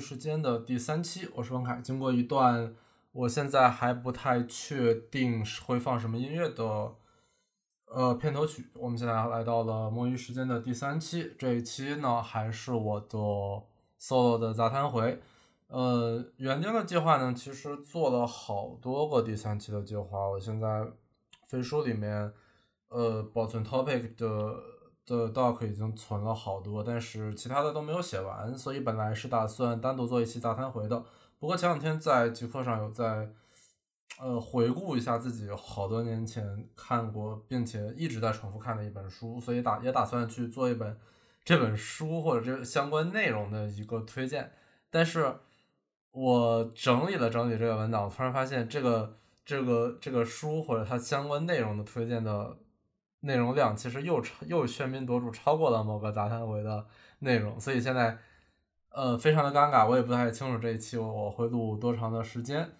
时间的第三期，我是王凯。经过一段我现在还不太确定会放什么音乐的呃片头曲，我们现在来到了摸鱼时间的第三期。这一期呢，还是我的 solo 的杂谈回。呃，原定的计划呢，其实做了好多个第三期的计划，我现在飞书里面呃保存 topic 的。的 doc 已经存了好多，但是其他的都没有写完，所以本来是打算单独做一期杂谈回的。不过前两天在极客上有在，呃，回顾一下自己好多年前看过并且一直在重复看的一本书，所以打也打算去做一本这本书或者这相关内容的一个推荐。但是我整理了整理这个文档，突然发现这个这个这个书或者它相关内容的推荐的。内容量其实又超又喧宾夺主，超过了某个杂谈回的内容，所以现在呃非常的尴尬，我也不太清楚这一期我会录多长的时间。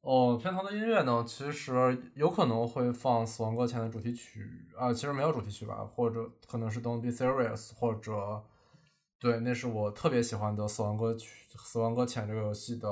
哦，片头的音乐呢，其实有可能会放《死亡搁浅》的主题曲啊，其实没有主题曲吧，或者可能是《Don't Be Serious》，或者对，那是我特别喜欢的《死亡搁曲》《死亡搁浅》这个游戏的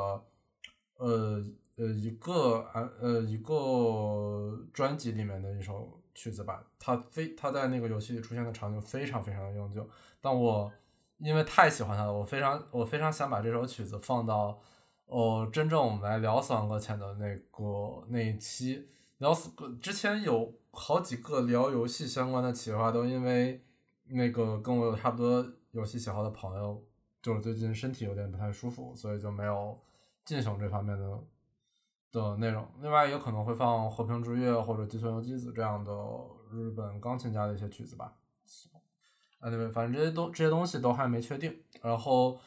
呃呃一个呃呃一个专辑里面的一首。曲子吧，它非它在那个游戏里出现的场景非常非常的永久，但我因为太喜欢它了，我非常我非常想把这首曲子放到哦，真正我们来聊《死亡搁浅》的那个那一期聊死之前有好几个聊游戏相关的企划，都因为那个跟我有差不多游戏喜好的朋友，就是最近身体有点不太舒服，所以就没有进行这方面的。的内容，另外也可能会放《和平之月》或者《吉村由纪子》这样的日本钢琴家的一些曲子吧。Anyway，反正这些东这些东西都还没确定。然后，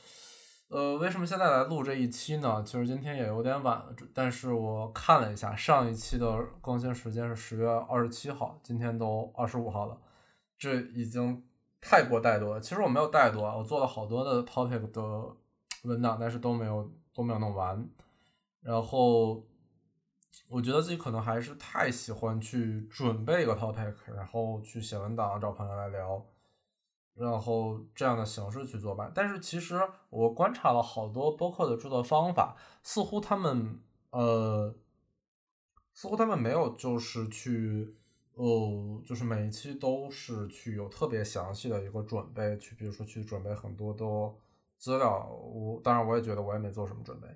呃，为什么现在来录这一期呢？其实今天也有点晚了，但是我看了一下，上一期的更新时间是十月二十七号，今天都二十五号了，这已经太过怠惰了。其实我没有怠惰，我做了好多的 topic 的文档，但是都没有都没有弄完，然后。我觉得自己可能还是太喜欢去准备一个 topic，然后去写文档找朋友来聊，然后这样的形式去做吧。但是其实我观察了好多播客的制作方法，似乎他们呃，似乎他们没有就是去呃，就是每一期都是去有特别详细的一个准备，去比如说去准备很多的资料。我当然我也觉得我也没做什么准备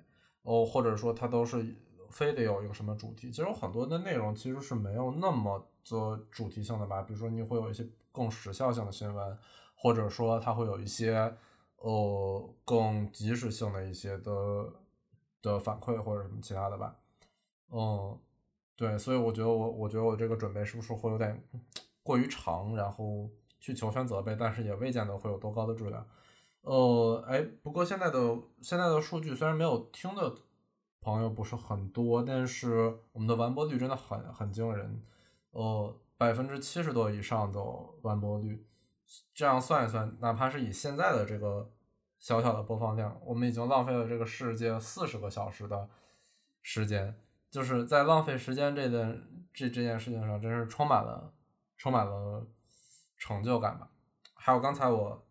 哦，或者说他都是。非得有一个什么主题？其实有很多的内容其实是没有那么的主题性的吧。比如说，你会有一些更时效性的新闻，或者说它会有一些呃更及时性的一些的的反馈或者什么其他的吧。嗯，对，所以我觉得我我觉得我这个准备是不是会有点过于长，然后去求全责备，但是也未见得会有多高的质量。呃，哎，不过现在的现在的数据虽然没有听的。朋友不是很多，但是我们的完播率真的很很惊人，呃，百分之七十多以上的完播率，这样算一算，哪怕是以现在的这个小小的播放量，我们已经浪费了这个世界四十个小时的时间，就是在浪费时间这件这这件事情上，真是充满了充满了成就感吧。还有刚才我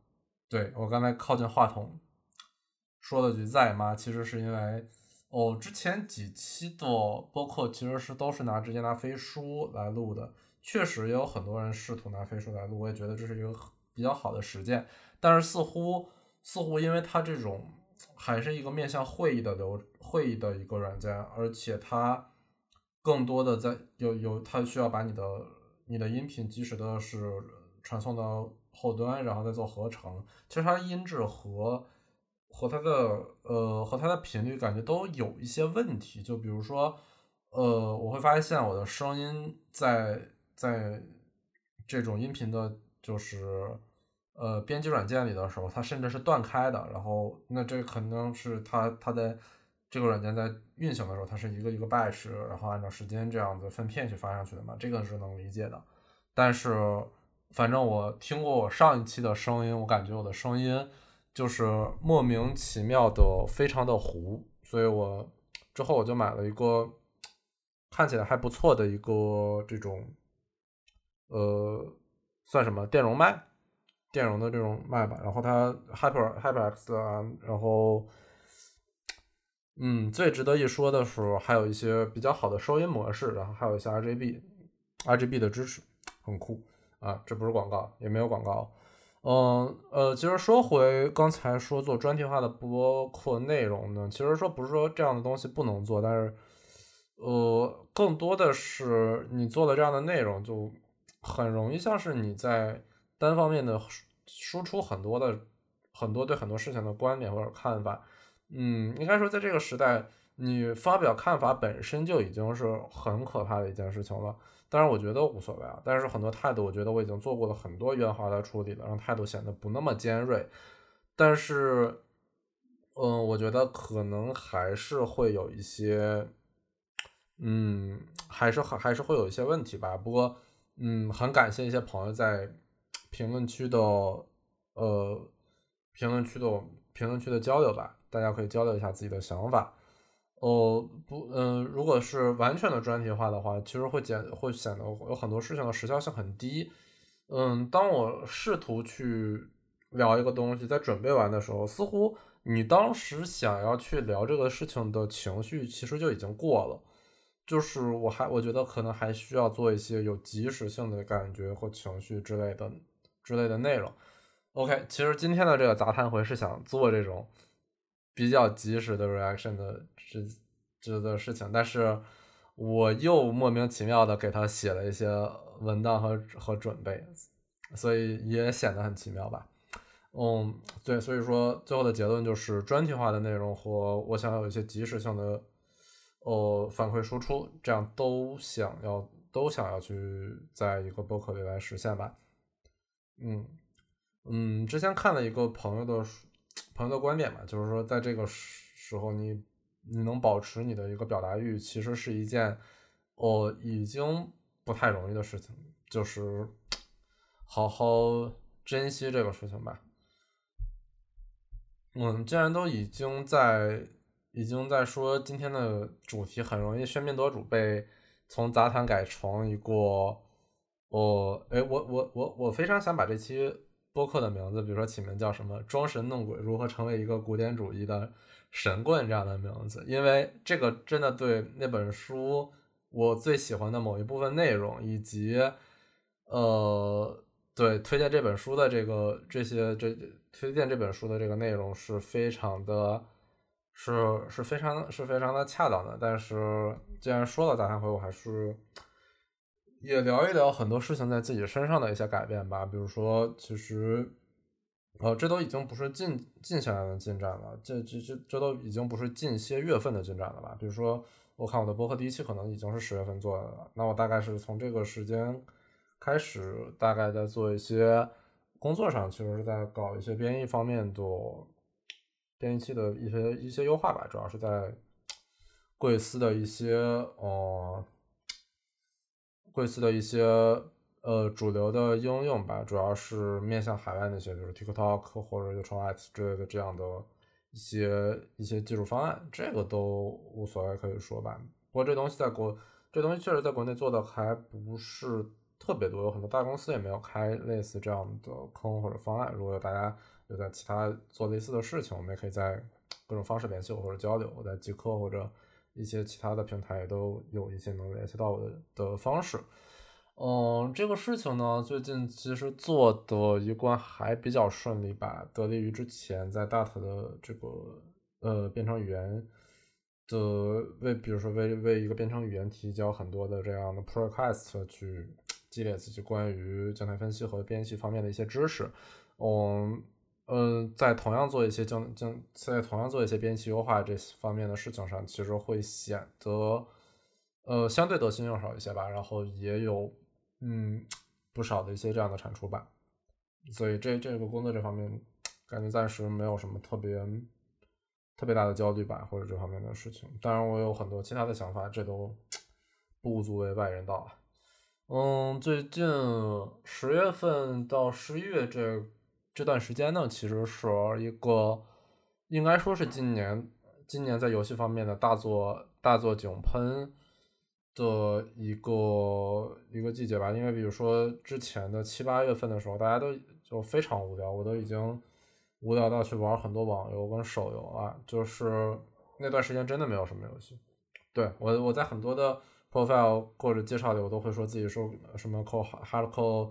对我刚才靠近话筒说了句在吗？其实是因为。哦，之前几期的播客其实是都是拿直接拿飞书来录的，确实也有很多人试图拿飞书来录，我也觉得这是一个比较好的实践。但是似乎似乎因为它这种还是一个面向会议的流会议的一个软件，而且它更多的在有有它需要把你的你的音频及时的是传送到后端，然后再做合成，其实它音质和。和它的呃和它的频率感觉都有一些问题，就比如说，呃，我会发现我的声音在在这种音频的，就是呃编辑软件里的时候，它甚至是断开的。然后那这可能是它它在这个软件在运行的时候，它是一个一个 batch，然后按照时间这样子分片去发上去的嘛，这个是能理解的。但是反正我听过我上一期的声音，我感觉我的声音。就是莫名其妙的非常的糊，所以我之后我就买了一个看起来还不错的一个这种，呃，算什么电容麦，电容的这种麦吧，然后它 Hyper HyperX 啊，然后，嗯，最值得一说的是还有一些比较好的收音模式，然后还有一些 RGB，RGB 的支持，很酷啊！这不是广告，也没有广告。嗯呃，其实说回刚才说做专题化的播客内容呢，其实说不是说这样的东西不能做，但是呃，更多的是你做的这样的内容就很容易像是你在单方面的输出很多的很多对很多事情的观点或者看法。嗯，应该说在这个时代，你发表看法本身就已经是很可怕的一件事情了。当然，我觉得无所谓啊。但是很多态度，我觉得我已经做过了很多圆滑的处理了，让态度显得不那么尖锐。但是，嗯，我觉得可能还是会有一些，嗯，还是还还是会有一些问题吧。不过，嗯，很感谢一些朋友在评论区的，呃，评论区的评论区的交流吧。大家可以交流一下自己的想法。哦不，嗯，如果是完全的专题化的话，其实会减，会显得有很多事情的时效性很低。嗯，当我试图去聊一个东西，在准备完的时候，似乎你当时想要去聊这个事情的情绪，其实就已经过了。就是我还我觉得可能还需要做一些有及时性的感觉或情绪之类的之类的内容。OK，其实今天的这个杂谈会是想做这种。比较及时的 reaction 的这这的事情，但是我又莫名其妙的给他写了一些文档和和准备，所以也显得很奇妙吧。嗯，对，所以说最后的结论就是专题化的内容和我想要有一些及时性的哦反馈输出，这样都想要都想要去在一个博客里来实现吧。嗯嗯，之前看了一个朋友的。朋友的观点嘛，就是说，在这个时候，你你能保持你的一个表达欲，其实是一件哦已经不太容易的事情，就是好好珍惜这个事情吧。嗯，既然都已经在已经在说今天的主题很容易喧宾夺主，被从杂谈改成一个哦，哎，我我我我非常想把这期。播客的名字，比如说起名叫什么“装神弄鬼”，如何成为一个古典主义的神棍这样的名字，因为这个真的对那本书我最喜欢的某一部分内容，以及呃，对推荐这本书的这个这些这推荐这本书的这个内容是非常的，是是非常是非常的恰当的。但是既然说了杂谈会，我还是。也聊一聊很多事情在自己身上的一些改变吧，比如说，其实，呃，这都已经不是近近些来的进展了，这这这这都已经不是近些月份的进展了吧？比如说，我看我的播客第一期可能已经是十月份做的了，那我大概是从这个时间开始，大概在做一些工作上，其实是在搞一些编译方面的编译器的一些一些优化吧，主要是在贵司的一些呃。贵司的一些呃主流的应用吧，主要是面向海外那些，比如 TikTok 或者 YouTube 之类的这样的一些一些技术方案，这个都无所谓，可以说吧。不过这东西在国，这东西确实在国内做的还不是特别多，有很多大公司也没有开类似这样的坑或者方案。如果有大家有在其他做类似的事情，我们也可以在各种方式联系我或者交流，我在极客或者。一些其他的平台也都有一些能联系到我的的方式，嗯，这个事情呢，最近其实做的一关还比较顺利吧，得力于之前在 Dart 的这个呃编程语言的为，比如说为为一个编程语言提交很多的这样的 p r o q u e s t 去积累自己关于静态分析和编辑方面的一些知识，嗯。嗯，在同样做一些将将在同样做一些编辑优化这方面的事情上，其实会显得呃相对得心应手一些吧。然后也有嗯不少的一些这样的产出吧。所以这这个工作这方面，感觉暂时没有什么特别特别大的焦虑吧，或者这方面的事情。当然，我有很多其他的想法，这都不足为外人道。嗯，最近十月份到十一月这。这段时间呢，其实是一个应该说是今年今年在游戏方面的大作大作井喷的一个一个季节吧。因为比如说之前的七八月份的时候，大家都就非常无聊，我都已经无聊到去玩很多网游跟手游啊，就是那段时间真的没有什么游戏。对我我在很多的 profile 或者介绍里，我都会说自己是什么 core hardcore。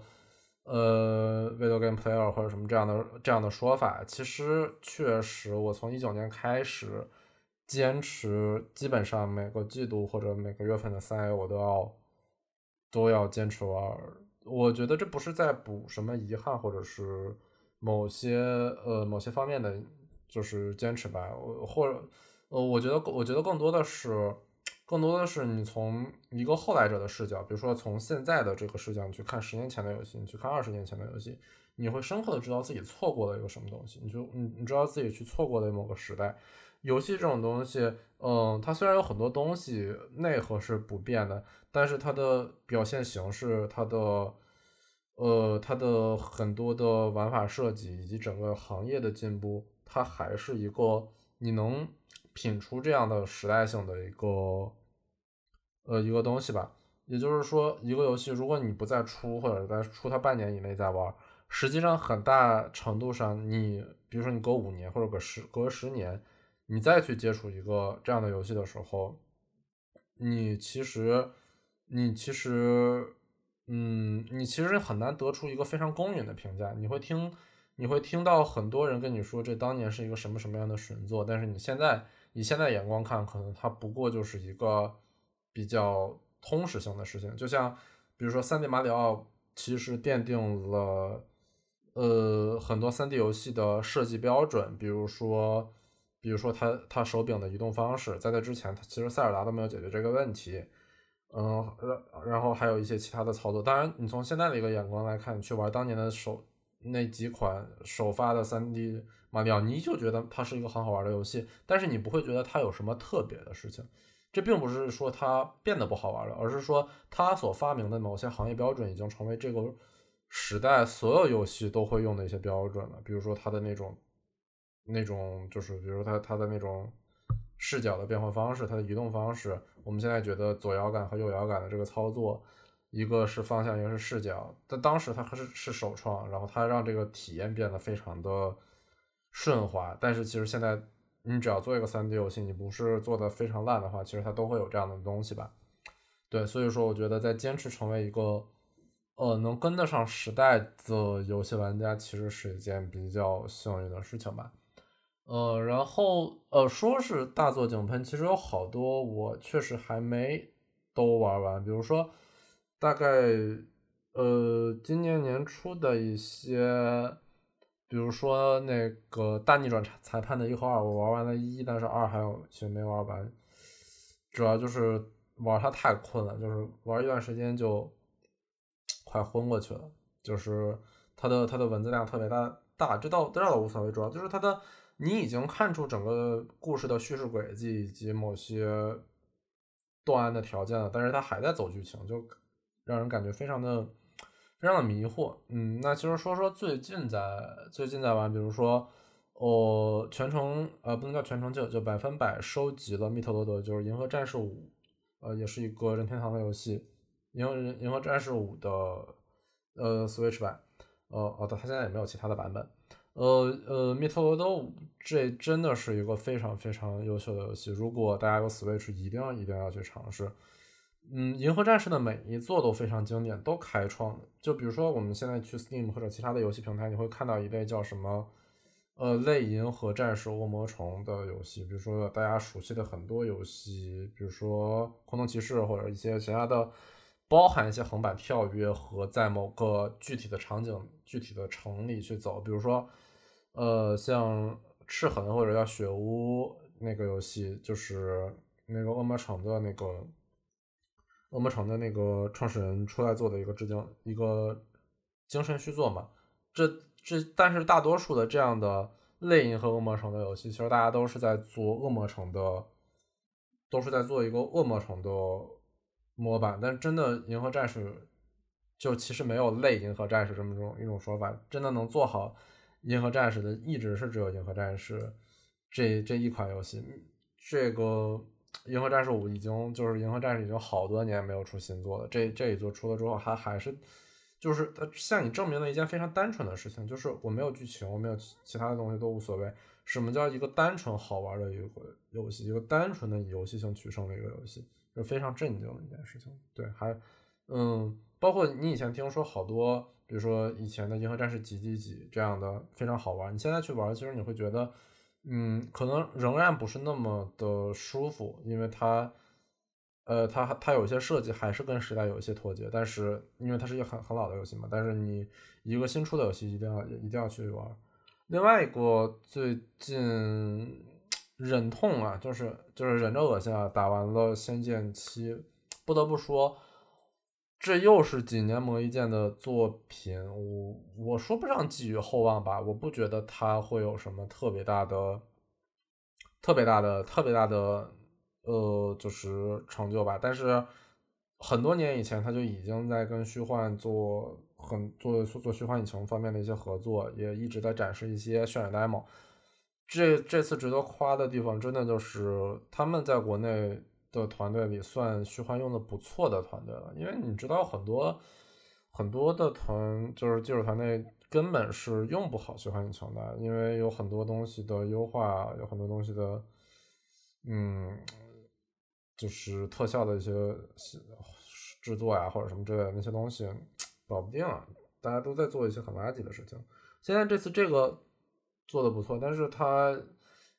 呃，video game player 或者什么这样的这样的说法，其实确实，我从一九年开始坚持，基本上每个季度或者每个月份的三 A 我都要都要坚持玩。我觉得这不是在补什么遗憾，或者是某些呃某些方面的就是坚持吧。我或者呃，我觉得我觉得更多的是。更多的是你从一个后来者的视角，比如说从现在的这个视角你去看十年前的游戏，你去看二十年前的游戏，你会深刻的知道自己错过了一个什么东西，你就你你知道自己去错过了某个时代。游戏这种东西，嗯，它虽然有很多东西内核是不变的，但是它的表现形式、它的呃它的很多的玩法设计以及整个行业的进步，它还是一个你能。品出这样的时代性的一个呃一个东西吧，也就是说，一个游戏如果你不再出，或者在出它半年以内再玩，实际上很大程度上，你比如说你隔五年或者隔十隔十年，你再去接触一个这样的游戏的时候，你其实你其实嗯，你其实很难得出一个非常公允的评价，你会听你会听到很多人跟你说这当年是一个什么什么样的神作，但是你现在。以现在眼光看，可能它不过就是一个比较通识性的事情。就像，比如说三 D 马里奥，其实奠定了呃很多三 D 游戏的设计标准。比如说，比如说它它手柄的移动方式，在那之前，它其实塞尔达都没有解决这个问题。嗯，然然后还有一些其他的操作。当然，你从现在的一个眼光来看，你去玩当年的手那几款首发的三 D。马里奥，你就觉得它是一个很好玩的游戏，但是你不会觉得它有什么特别的事情。这并不是说它变得不好玩了，而是说它所发明的某些行业标准已经成为这个时代所有游戏都会用的一些标准了。比如说它的那种、那种，就是比如说它它的那种视角的变换方式，它的移动方式。我们现在觉得左摇杆和右摇杆的这个操作，一个是方向，一个是视角。但当时它还是是首创，然后它让这个体验变得非常的。顺滑，但是其实现在你只要做一个三 D 游戏，你不是做的非常烂的话，其实它都会有这样的东西吧？对，所以说我觉得在坚持成为一个呃能跟得上时代的游戏玩家，其实是一件比较幸运的事情吧。呃，然后呃说是大作井喷，其实有好多我确实还没都玩完，比如说大概呃今年年初的一些。比如说那个大逆转裁判的一和二，我玩完了一，但是二还有其实没玩完，主要就是玩它太困了，就是玩一段时间就快昏过去了。就是它的它的文字量特别大，大这倒这倒无所谓，主要就是它的你已经看出整个故事的叙事轨迹以及某些断案的条件了，但是它还在走剧情，就让人感觉非常的。非常的迷惑，嗯，那其实说说最近在最近在玩，比如说，我全程呃不能叫全程就就百分百收集了密特罗德，就是《银河战士五》，呃，也是一个任天堂的游戏，《银河银河战士五》的呃 Switch 版，呃哦，它现在也没有其他的版本，呃呃，密特罗德五这真的是一个非常非常优秀的游戏，如果大家有 Switch，一定要一定要去尝试。嗯，银河战士的每一座都非常经典，都开创的。就比如说，我们现在去 Steam 或者其他的游戏平台，你会看到一类叫什么，呃，类银河战士恶魔城的游戏。比如说大家熟悉的很多游戏，比如说空洞骑士或者一些其他的，包含一些横版跳跃和在某个具体的场景、具体的城里去走。比如说，呃，像赤痕或者叫雪屋那个游戏，就是那个恶魔城的那个。恶魔城的那个创始人出来做的一个致敬，一个精神续作嘛。这这，但是大多数的这样的类银河恶魔城的游戏，其实大家都是在做恶魔城的，都是在做一个恶魔城的模板。但真的银河战士，就其实没有类银河战士这么种一种说法。真的能做好银河战士的，一直是只有银河战士这这一款游戏。这个。银河战士五已经就是银河战士已经好多年没有出新作了，这这一作出了之后还还是就是它向你证明了一件非常单纯的事情，就是我没有剧情，我没有其他的东西都无所谓。什么叫一个单纯好玩的一个游戏，一个单纯的游戏性取胜的一个游戏，是非常震惊的一件事情。对，还嗯，包括你以前听说好多，比如说以前的《银河战士》几几几这样的非常好玩，你现在去玩，其实你会觉得，嗯，可能仍然不是那么的舒服，因为它。呃，它它有些设计还是跟时代有一些脱节，但是因为它是一个很很老的游戏嘛，但是你一个新出的游戏一定要一定要去玩。另外一个最近忍痛啊，就是就是忍着恶心啊，打完了《仙剑七》，不得不说，这又是几年磨一剑的作品，我我说不上寄予厚望吧，我不觉得它会有什么特别大的、特别大的、特别大的。呃，就是成就吧，但是很多年以前他就已经在跟虚幻做很做做虚幻引擎方面的一些合作，也一直在展示一些渲染 demo。这这次值得夸的地方，真的就是他们在国内的团队里算虚幻用的不错的团队了，因为你知道很多很多的团就是技术团队根本是用不好虚幻引擎的，因为有很多东西的优化，有很多东西的嗯。就是特效的一些制作呀，或者什么之类的那些东西，搞不定啊！大家都在做一些很垃圾的事情。现在这次这个做的不错，但是它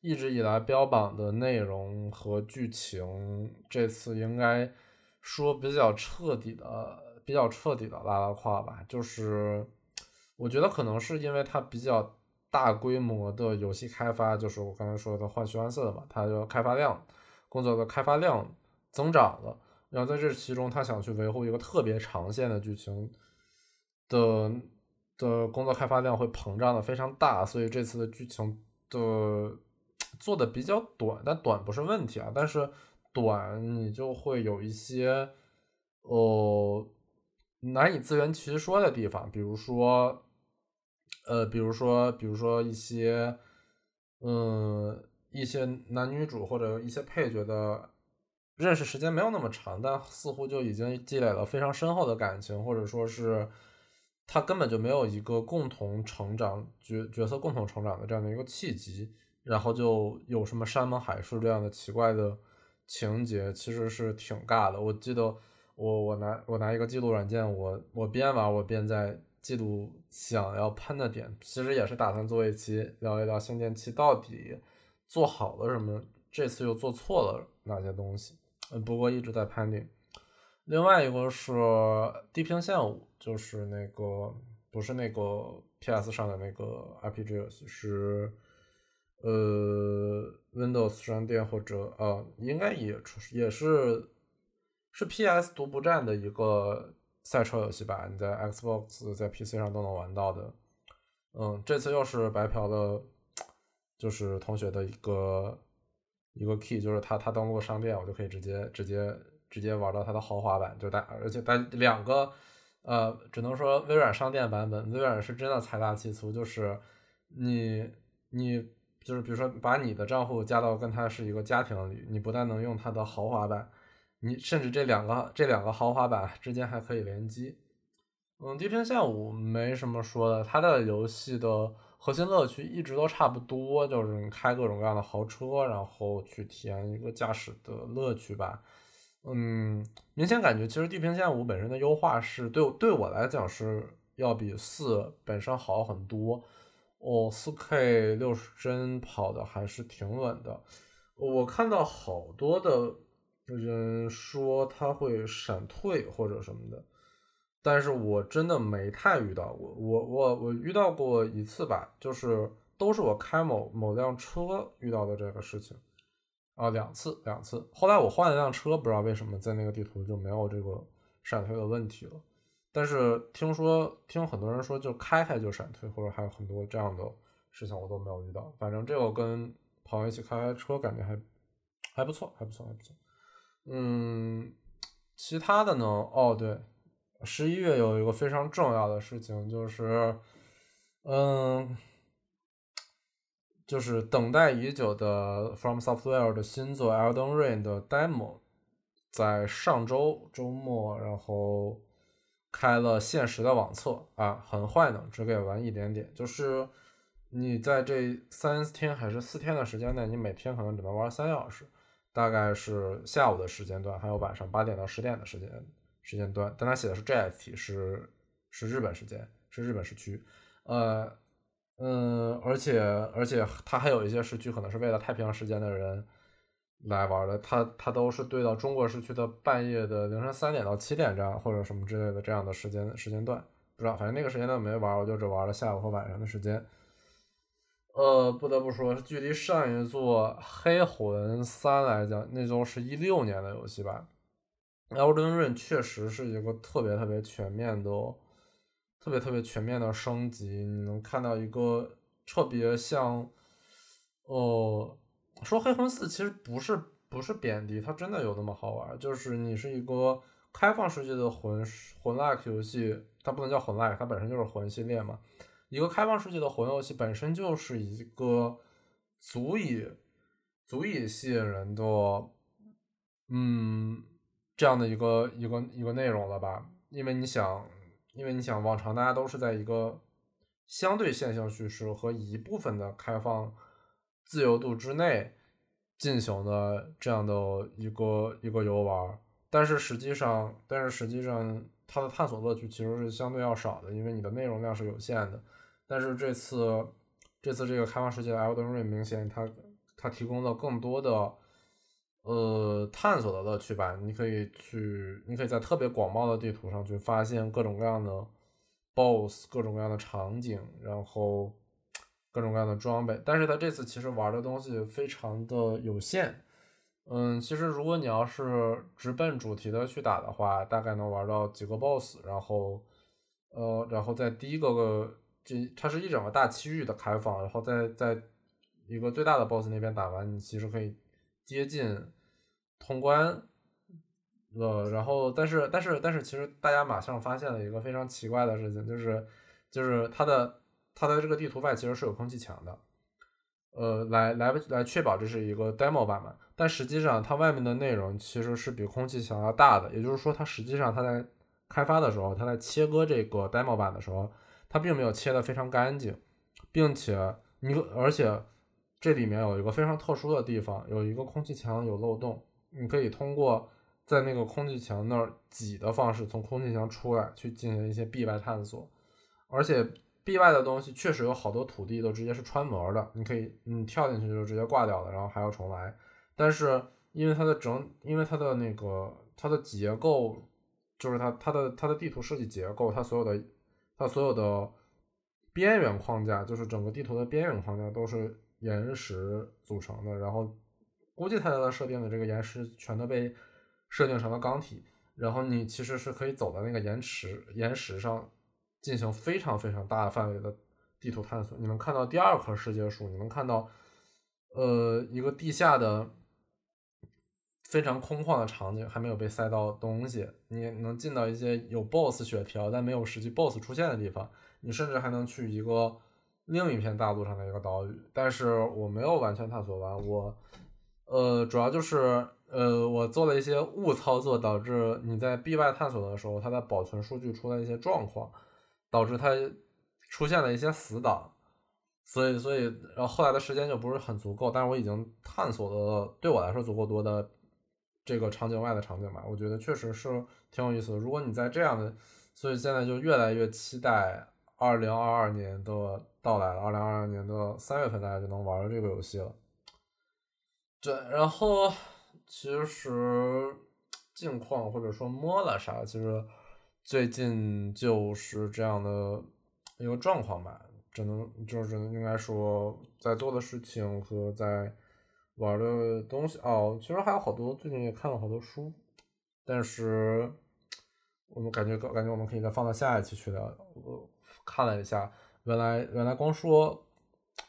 一直以来标榜的内容和剧情，这次应该说比较彻底的、比较彻底的拉拉胯吧。就是我觉得可能是因为它比较大规模的游戏开发，就是我刚才说的换虚幻色嘛，它的开发量。工作的开发量增长了，然后在这其中，他想去维护一个特别长线的剧情的的工作开发量会膨胀的非常大，所以这次的剧情的做的比较短，但短不是问题啊，但是短你就会有一些哦难以自圆其说的地方，比如说呃，比如说比如说一些嗯。一些男女主或者一些配角的认识时间没有那么长，但似乎就已经积累了非常深厚的感情，或者说是他根本就没有一个共同成长角角色共同成长的这样的一个契机，然后就有什么山盟海誓这样的奇怪的情节，其实是挺尬的。我记得我我拿我拿一个记录软件，我我边玩我边在记录想要喷的点，其实也是打算做一期聊一聊《仙剑七》到底。做好了什么？这次又做错了哪些东西？不过一直在判定。另外一个是《地平线五》，就是那个不是那个 PS 上的那个 RPG 游戏，是呃 Windows 商店或者呃应该也出也是是 PS 独不占的一个赛车游戏吧？你在 Xbox 在 PC 上都能玩到的。嗯，这次又是白嫖的。就是同学的一个一个 key，就是他他登录商店，我就可以直接直接直接玩到他的豪华版，就大而且大两个呃，只能说微软商店版本，微软是真的财大气粗，就是你你就是比如说把你的账户加到跟他是一个家庭里，你不但能用他的豪华版，你甚至这两个这两个豪华版之间还可以联机。嗯，地平线五没什么说的，它的游戏的。核心乐趣一直都差不多，就是开各种各样的豪车，然后去体验一个驾驶的乐趣吧。嗯，明显感觉其实《地平线五》本身的优化是对对我来讲是要比四本身好很多。哦，四 K 六十帧跑的还是挺稳的。我看到好多的人说它会闪退或者什么的。但是我真的没太遇到过，我我我遇到过一次吧，就是都是我开某某辆车遇到的这个事情，啊，两次两次。后来我换了辆车，不知道为什么在那个地图就没有这个闪退的问题了。但是听说听很多人说，就开开就闪退，或者还有很多这样的事情，我都没有遇到。反正这个跟朋友一起开开车，感觉还还不错，还不错，还不错。嗯，其他的呢？哦，对。十一月有一个非常重要的事情，就是，嗯，就是等待已久的 From Software 的新作《Elden Ring》的 demo，在上周周末然后开了限时的网测啊，很坏呢，只给玩一点点。就是你在这三天还是四天的时间内，你每天可能只能玩三小时，大概是下午的时间段，还有晚上八点到十点的时间时间段。但他写的是 JST，是是日本时间，是日本时区。呃，嗯，而且而且他还有一些时区可能是为了太平洋时间的人。来玩的，他他都是对到中国时区的半夜的凌晨三点到七点这样，或者什么之类的这样的时间时间段，不知道，反正那个时间段没玩，我就只玩了下午和晚上的时间。呃，不得不说，距离上一座《黑魂三》来讲，那就是一六年的游戏吧。Elden Ring 确实是一个特别特别全面的、特别特别全面的升级，你能看到一个特别像，哦。说黑魂四其实不是不是贬低，它真的有那么好玩。就是你是一个开放世界的魂魂 like 游戏，它不能叫魂 like，它本身就是魂系列嘛。一个开放世界的魂游戏本身就是一个足以足以吸引人的，嗯，这样的一个一个一个内容了吧？因为你想，因为你想，往常大家都是在一个相对线性叙事和一部分的开放。自由度之内进行的这样的一个一个游玩，但是实际上，但是实际上它的探索乐趣其实是相对要少的，因为你的内容量是有限的。但是这次这次这个开放世界的 Elden Ring 明显它它提供了更多的呃探索的乐趣吧，你可以去，你可以在特别广袤的地图上去发现各种各样的 BOSS，各种各样的场景，然后。各种各样的装备，但是他这次其实玩的东西非常的有限。嗯，其实如果你要是直奔主题的去打的话，大概能玩到几个 BOSS，然后，呃，然后在第一个个这它是一整个大区域的开放，然后在在一个最大的 BOSS 那边打完，你其实可以接近通关。呃，然后但是但是但是其实大家马上发现了一个非常奇怪的事情，就是就是它的。它在这个地图外其实是有空气墙的，呃，来来不来确保这是一个 demo 版嘛。但实际上它外面的内容其实是比空气墙要大的，也就是说它实际上它在开发的时候，它在切割这个 demo 版的时候，它并没有切得非常干净，并且你而且这里面有一个非常特殊的地方，有一个空气墙有漏洞，你可以通过在那个空气墙那儿挤的方式从空气墙出来，去进行一些壁外探索，而且。壁外的东西确实有好多土地都直接是穿模的，你可以你跳进去就直接挂掉了，然后还要重来。但是因为它的整，因为它的那个它的结构，就是它它的它的地图设计结构，它所有的它所有的边缘框架，就是整个地图的边缘框架都是岩石组成的。然后估计它的设定的这个岩石全都被设定成了钢体，然后你其实是可以走到那个岩石岩石上。进行非常非常大范围的地图探索，你能看到第二棵世界树，你能看到，呃，一个地下的非常空旷的场景，还没有被塞到东西，你能进到一些有 BOSS 血条但没有实际 BOSS 出现的地方，你甚至还能去一个另一片大陆上的一个岛屿，但是我没有完全探索完，我，呃，主要就是，呃，我做了一些误操作，导致你在 B 外探索的时候，它的保存数据出了一些状况。导致它出现了一些死档，所以所以然后后来的时间就不是很足够，但是我已经探索了对我来说足够多的这个场景外的场景吧，我觉得确实是挺有意思的。如果你在这样的，所以现在就越来越期待二零二二年的到来了，二零二二年的三月份大家就能玩这个游戏了。对，然后其实近况或者说摸了啥，其实。最近就是这样的一个状况吧，只能就是应该说在做的事情和在玩的东西哦，其实还有好多，最近也看了好多书，但是我们感觉感觉我们可以再放到下一期去聊。我看了一下，原来原来光说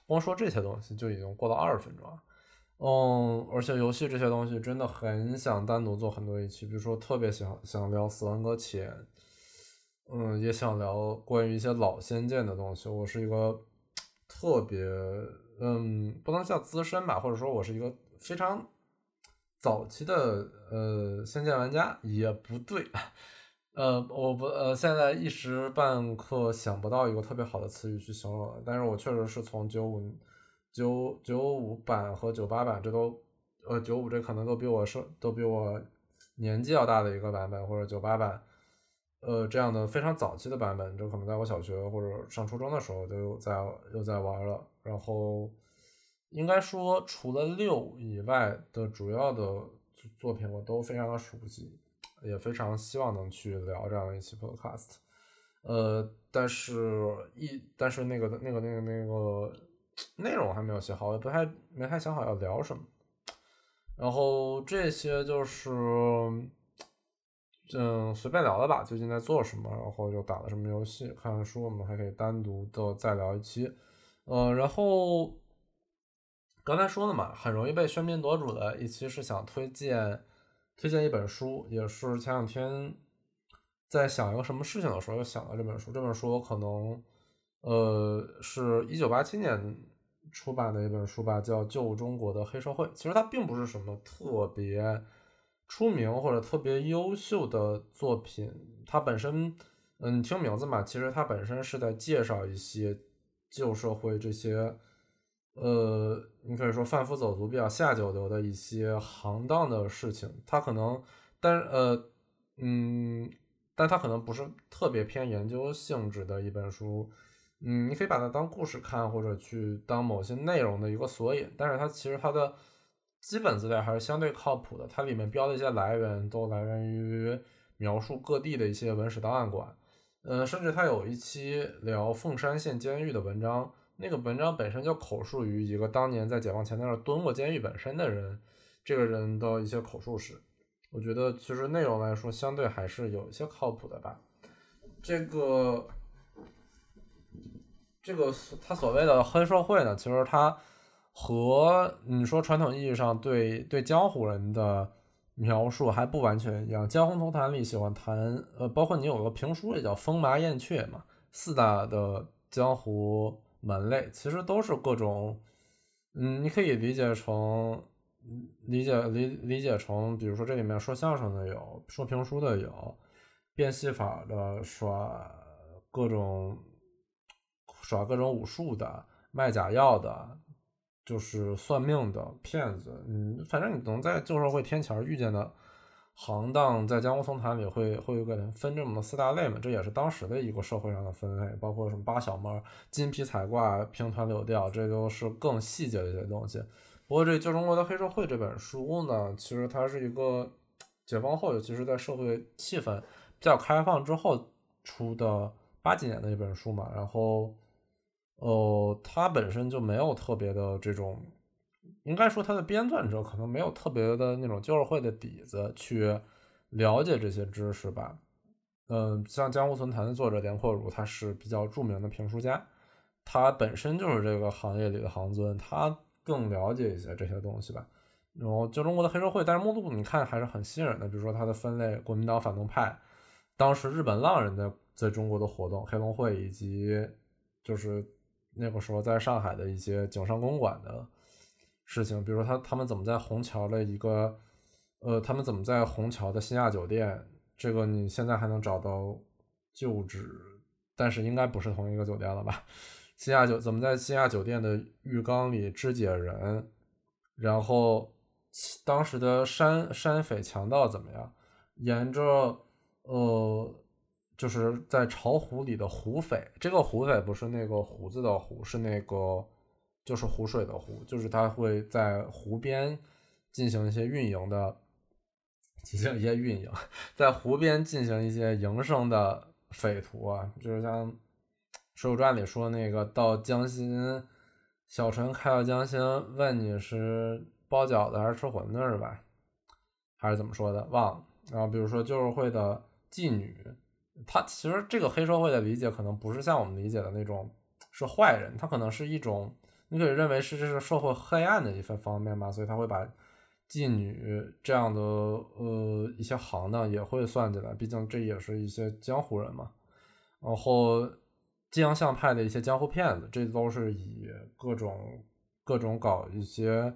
光说这些东西就已经过了二十分钟了。嗯，而且游戏这些东西真的很想单独做很多一期，比如说特别想想聊《死亡搁浅》。嗯，也想聊关于一些老仙剑的东西。我是一个特别，嗯，不能叫资深吧，或者说我是一个非常早期的呃仙剑玩家，也不对，呃，我不呃，现在一时半刻想不到一个特别好的词语去形容，但是我确实是从九五九九五版和九八版，这都呃九五这可能都比我是都比我年纪要大的一个版本，或者九八版，呃这样的非常早期的版本，就可能在我小学或者上初中的时候就在又在玩了，然后应该说除了六以外的主要的作品我都非常的熟悉。也非常希望能去聊这样的一期 podcast，呃，但是一但是那个那个那个那个内容还没有写好，也不太没太想好要聊什么。然后这些就是嗯随便聊的吧，最近在做什么，然后又打了什么游戏，看看书，我们还可以单独的再聊一期。呃，然后刚才说的嘛，很容易被喧宾夺主的一期是想推荐。推荐一本书，也是前两天在想一个什么事情的时候，又想到这本书。这本书可能，呃，是一九八七年出版的一本书吧，叫《旧中国的黑社会》。其实它并不是什么特别出名或者特别优秀的作品，它本身，嗯，听名字嘛，其实它本身是在介绍一些旧社会这些。呃，你可以说贩夫走卒比较下九流的一些行当的事情，它可能，但呃，嗯，但它可能不是特别偏研究性质的一本书，嗯，你可以把它当故事看，或者去当某些内容的一个索引，但是它其实它的基本资料还是相对靠谱的，它里面标的一些来源都来源于描述各地的一些文史档案馆，呃，甚至它有一期聊凤山县监狱的文章。那个文章本身就口述于一个当年在解放前在那儿蹲过监狱本身的人，这个人的一些口述史，我觉得其实内容来说相对还是有一些靠谱的吧。这个，这个他所谓的黑社会呢，其实他和你说传统意义上对对江湖人的描述还不完全一样。江湖丛谈里喜欢谈，呃，包括你有个评书也叫风麻燕雀嘛，四大的江湖。门类其实都是各种，嗯，你可以理解成，理解理理解成，比如说这里面说相声的有，说评书的有，变戏法的，耍各种耍各种武术的，卖假药的，就是算命的骗子，嗯，反正你能在旧社会天桥遇见的。行当在江湖丛谈里会会给它分这么四大类嘛？这也是当时的一个社会上的分类，包括什么八小猫、金皮彩挂、平团柳调，这都是更细节的一些东西。不过这《旧中国的黑社会》这本书呢，其实它是一个解放后，尤其是在社会气氛比较开放之后出的八几年的一本书嘛。然后，呃，它本身就没有特别的这种。应该说，他的编撰者可能没有特别的那种旧社会的底子去了解这些知识吧。嗯，像《江湖存谈》的作者连阔如，他是比较著名的评书家，他本身就是这个行业里的行尊，他更了解一些这些东西吧。然后，就中国的黑社会，但是目录你看还是很吸引人的。比如说，它的分类：国民党反动派，当时日本浪人的在中国的活动，黑龙会，以及就是那个时候在上海的一些井上公馆的。事情，比如说他他们怎么在虹桥的一个，呃，他们怎么在虹桥的新亚酒店，这个你现在还能找到旧址，但是应该不是同一个酒店了吧？新亚酒怎么在新亚酒店的浴缸里肢解人？然后当时的山山匪强盗怎么样？沿着呃，就是在巢湖里的湖匪，这个湖匪不是那个胡子的胡，是那个。就是湖水的湖，就是他会在湖边进行一些运营的，进行一些运营，在湖边进行一些营生的匪徒啊，就是像《水浒传》里说那个到江心，小船开到江心，问你是包饺子还是吃馄饨是吧？还是怎么说的？忘了。然后比如说旧社会的妓女，他其实这个黑社会的理解可能不是像我们理解的那种是坏人，他可能是一种。你可以认为是这是社会黑暗的一份方面吧，所以他会把妓女这样的呃一些行当也会算进来，毕竟这也是一些江湖人嘛。然后激阳相派的一些江湖骗子，这都是以各种各种搞一些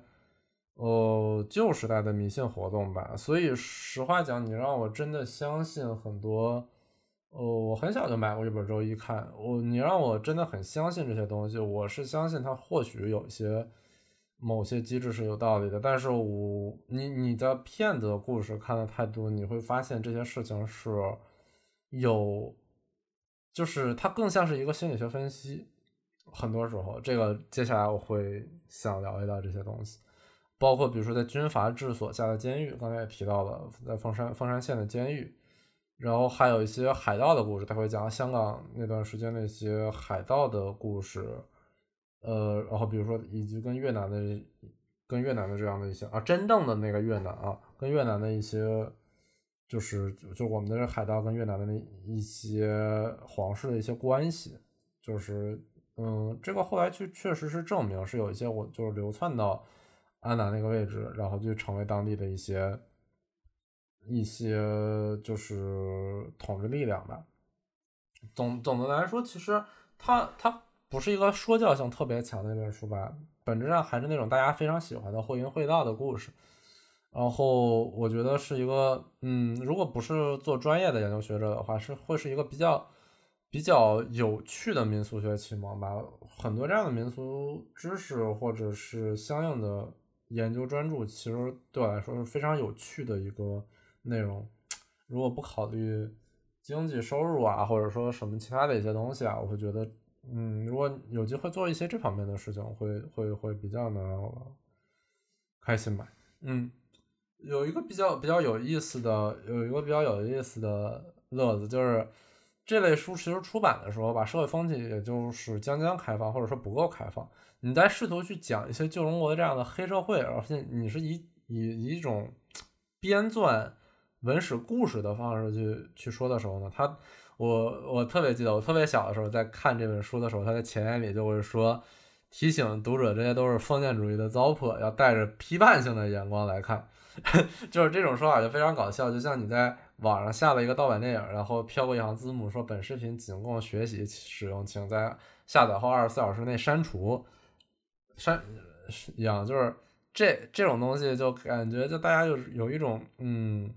呃旧时代的迷信活动吧。所以实话讲，你让我真的相信很多哦，我很小就买过一本周一看，我你让我真的很相信这些东西，我是相信它或许有一些某些机制是有道理的，但是我你你的骗子的故事看的太多，你会发现这些事情是有，就是它更像是一个心理学分析，很多时候这个接下来我会想聊一聊这些东西，包括比如说在军阀治所下的监狱，刚才也提到了，在凤山凤山县的监狱。然后还有一些海盗的故事，他会讲香港那段时间那些海盗的故事，呃，然后比如说以及跟越南的、跟越南的这样的一些啊，真正的那个越南啊，跟越南的一些，就是就我们的海盗跟越南的那一些皇室的一些关系，就是嗯，这个后来确确实是证明是有一些我就是流窜到安南那个位置，然后就成为当地的一些。一些就是统治力量吧。总总的来说，其实它它不是一个说教性特别强的一本书吧，本质上还是那种大家非常喜欢的会淫会道的故事。然后我觉得是一个，嗯，如果不是做专业的研究学者的话，是会是一个比较比较有趣的民俗学启蒙吧。很多这样的民俗知识或者是相应的研究专注，其实对我来说是非常有趣的一个。内容，如果不考虑经济收入啊，或者说什么其他的一些东西啊，我会觉得，嗯，如果有机会做一些这方面的事情，会会会比较能开心吧。嗯，有一个比较比较有意思的，有一个比较有意思的乐子，就是这类书其实出版的时候，把社会风气也就是将将开放，或者说不够开放，你在试图去讲一些旧中国的这样的黑社会，而且你是以以一种编撰。文史故事的方式去去说的时候呢，他我我特别记得，我特别小的时候在看这本书的时候，他在前言里就会说，提醒读者这些都是封建主义的糟粕，要带着批判性的眼光来看，就是这种说法就非常搞笑，就像你在网上下了一个盗版电影，然后飘过一行字幕说本视频仅供学习使用，请在下载后二十四小时内删除，删一样，就是这这种东西就感觉就大家就有一种嗯。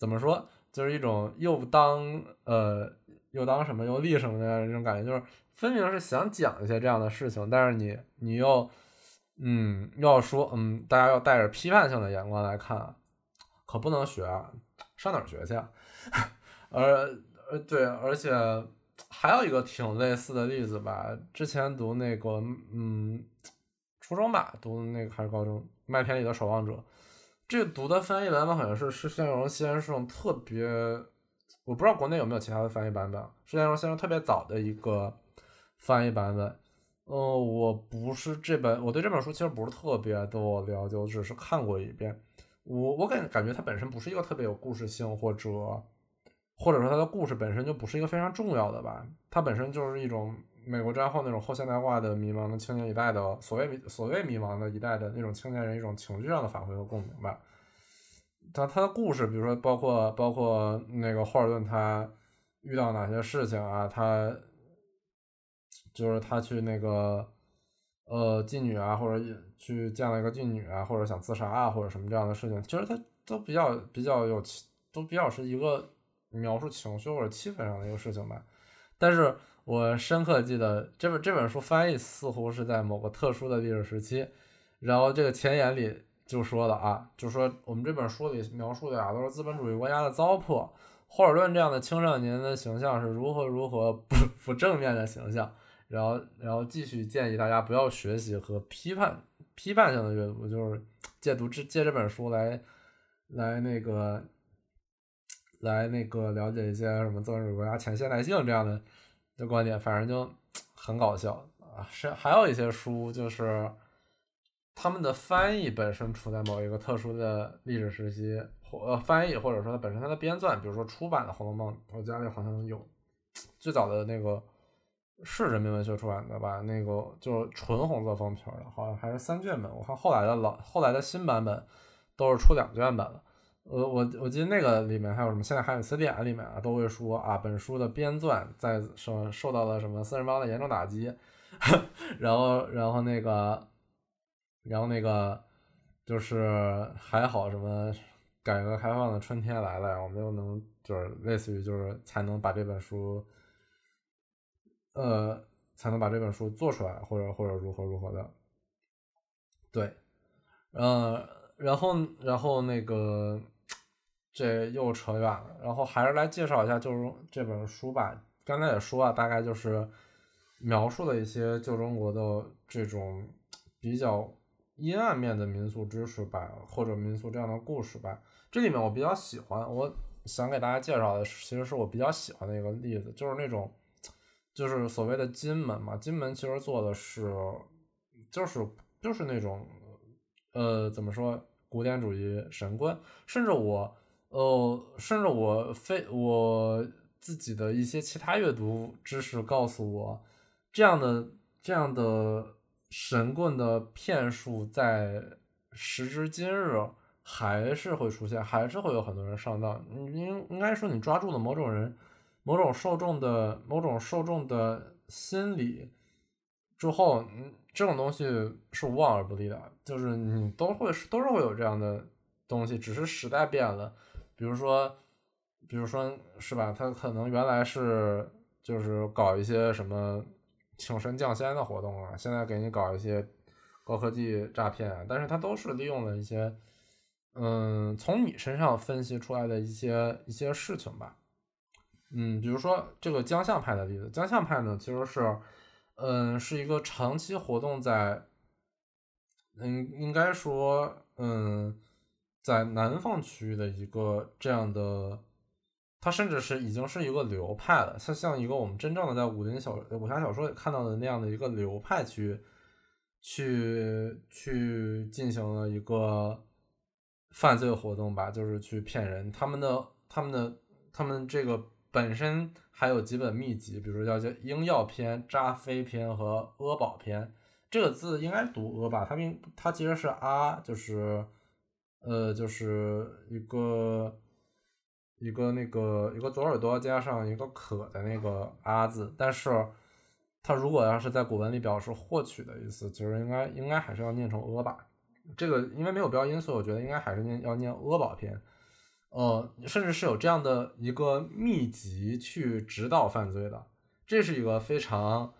怎么说？就是一种又当呃又当什么又立什么的这种感觉，就是分明是想讲一些这样的事情，但是你你又嗯要说嗯大家要带着批判性的眼光来看，可不能学啊，上哪儿学去啊？而呃对，而且还有一个挺类似的例子吧，之前读那个嗯初中吧，读的那个还是高中，《麦田里的守望者》。这读的翻译版本好像是施先荣先生特别，我不知道国内有没有其他的翻译版本。施先荣先生特别早的一个翻译版本，嗯，我不是这本，我对这本书其实不是特别多了解，我只是看过一遍。我我感感觉它本身不是一个特别有故事性，或者或者说它的故事本身就不是一个非常重要的吧，它本身就是一种。美国战后那种后现代化的迷茫的青年一代的所谓所谓迷茫的一代的那种青年人一种情绪上的反馈和共鸣吧。他他的故事，比如说包括包括那个霍尔顿他遇到哪些事情啊，他就是他去那个呃妓女啊，或者去见了一个妓女啊，或者想自杀啊，或者什么这样的事情，其实他都比较比较有都比较是一个描述情绪或者气氛上的一个事情吧，但是。我深刻记得这本这本书翻译似乎是在某个特殊的历史时期，然后这个前言里就说了啊，就说我们这本书里描述的啊都是资本主义国家的糟粕，霍尔顿这样的青少年的形象是如何如何不不正面的形象，然后然后继续建议大家不要学习和批判批判性的阅读，就是借读这借这本书来来那个来那个了解一些什么资本主义国家前现代性这样的。的观点，反正就很搞笑啊！是还有一些书，就是他们的翻译本身处在某一个特殊的历史时期，或翻译或者说它本身它的编撰，比如说出版的《红楼梦》，我家里好像有最早的那个是人民文学出版的吧？那个就是纯红色封皮的，好像还是三卷本。我看后来的老后来的新版本都是出两卷本了。我我我记得那个里面还有什么？现在还有词典里面啊，都会说啊，本书的编撰在受受到了什么四人帮的严重打击，然后然后那个，然后那个就是还好什么改革开放的春天来了，我们又能就是类似于就是才能把这本书，呃，才能把这本书做出来，或者或者如何如何的，对，呃，然后然后那个这又扯远了，然后还是来介绍一下就是这本书吧。刚才也说啊，大概就是描述了一些旧中国的这种比较阴暗面的民俗知识吧，或者民俗这样的故事吧。这里面我比较喜欢，我想给大家介绍的，其实是我比较喜欢的一个例子，就是那种，就是所谓的金门嘛。金门其实做的是，就是就是那种，呃，怎么说，古典主义神棍，甚至我，呃，甚至我非我自己的一些其他阅读知识告诉我，这样的这样的神棍的骗术在时至今日。还是会出现，还是会有很多人上当。应应该说，你抓住了某种人、某种受众的某种受众的心理之后，嗯，这种东西是无往而不利的。就是你都会都是会有这样的东西，只是时代变了。比如说，比如说是吧？他可能原来是就是搞一些什么请神降仙的活动啊，现在给你搞一些高科技诈骗，但是他都是利用了一些。嗯，从你身上分析出来的一些一些事情吧，嗯，比如说这个江相派的例子，江相派呢其实是，嗯，是一个长期活动在，嗯，应该说，嗯，在南方区域的一个这样的，它甚至是已经是一个流派了，像像一个我们真正的在武林小武侠小说里看到的那样的一个流派去，去去进行了一个。犯罪活动吧，就是去骗人。他们的、他们的、他们这个本身还有几本秘籍，比如叫叫《鹰药篇》《扎飞篇》和《阿宝篇》。这个字应该读“阿”吧？它并它其实是“阿”，就是呃，就是一个一个那个一个左耳朵加上一个可的那个“阿”字。但是它如果要是在古文里表示获取的意思，其实应该应该还是要念成“阿”吧。这个因为没有标音，所以我觉得应该还是念要念阿宝篇，呃，甚至是有这样的一个秘籍去指导犯罪的，这是一个非常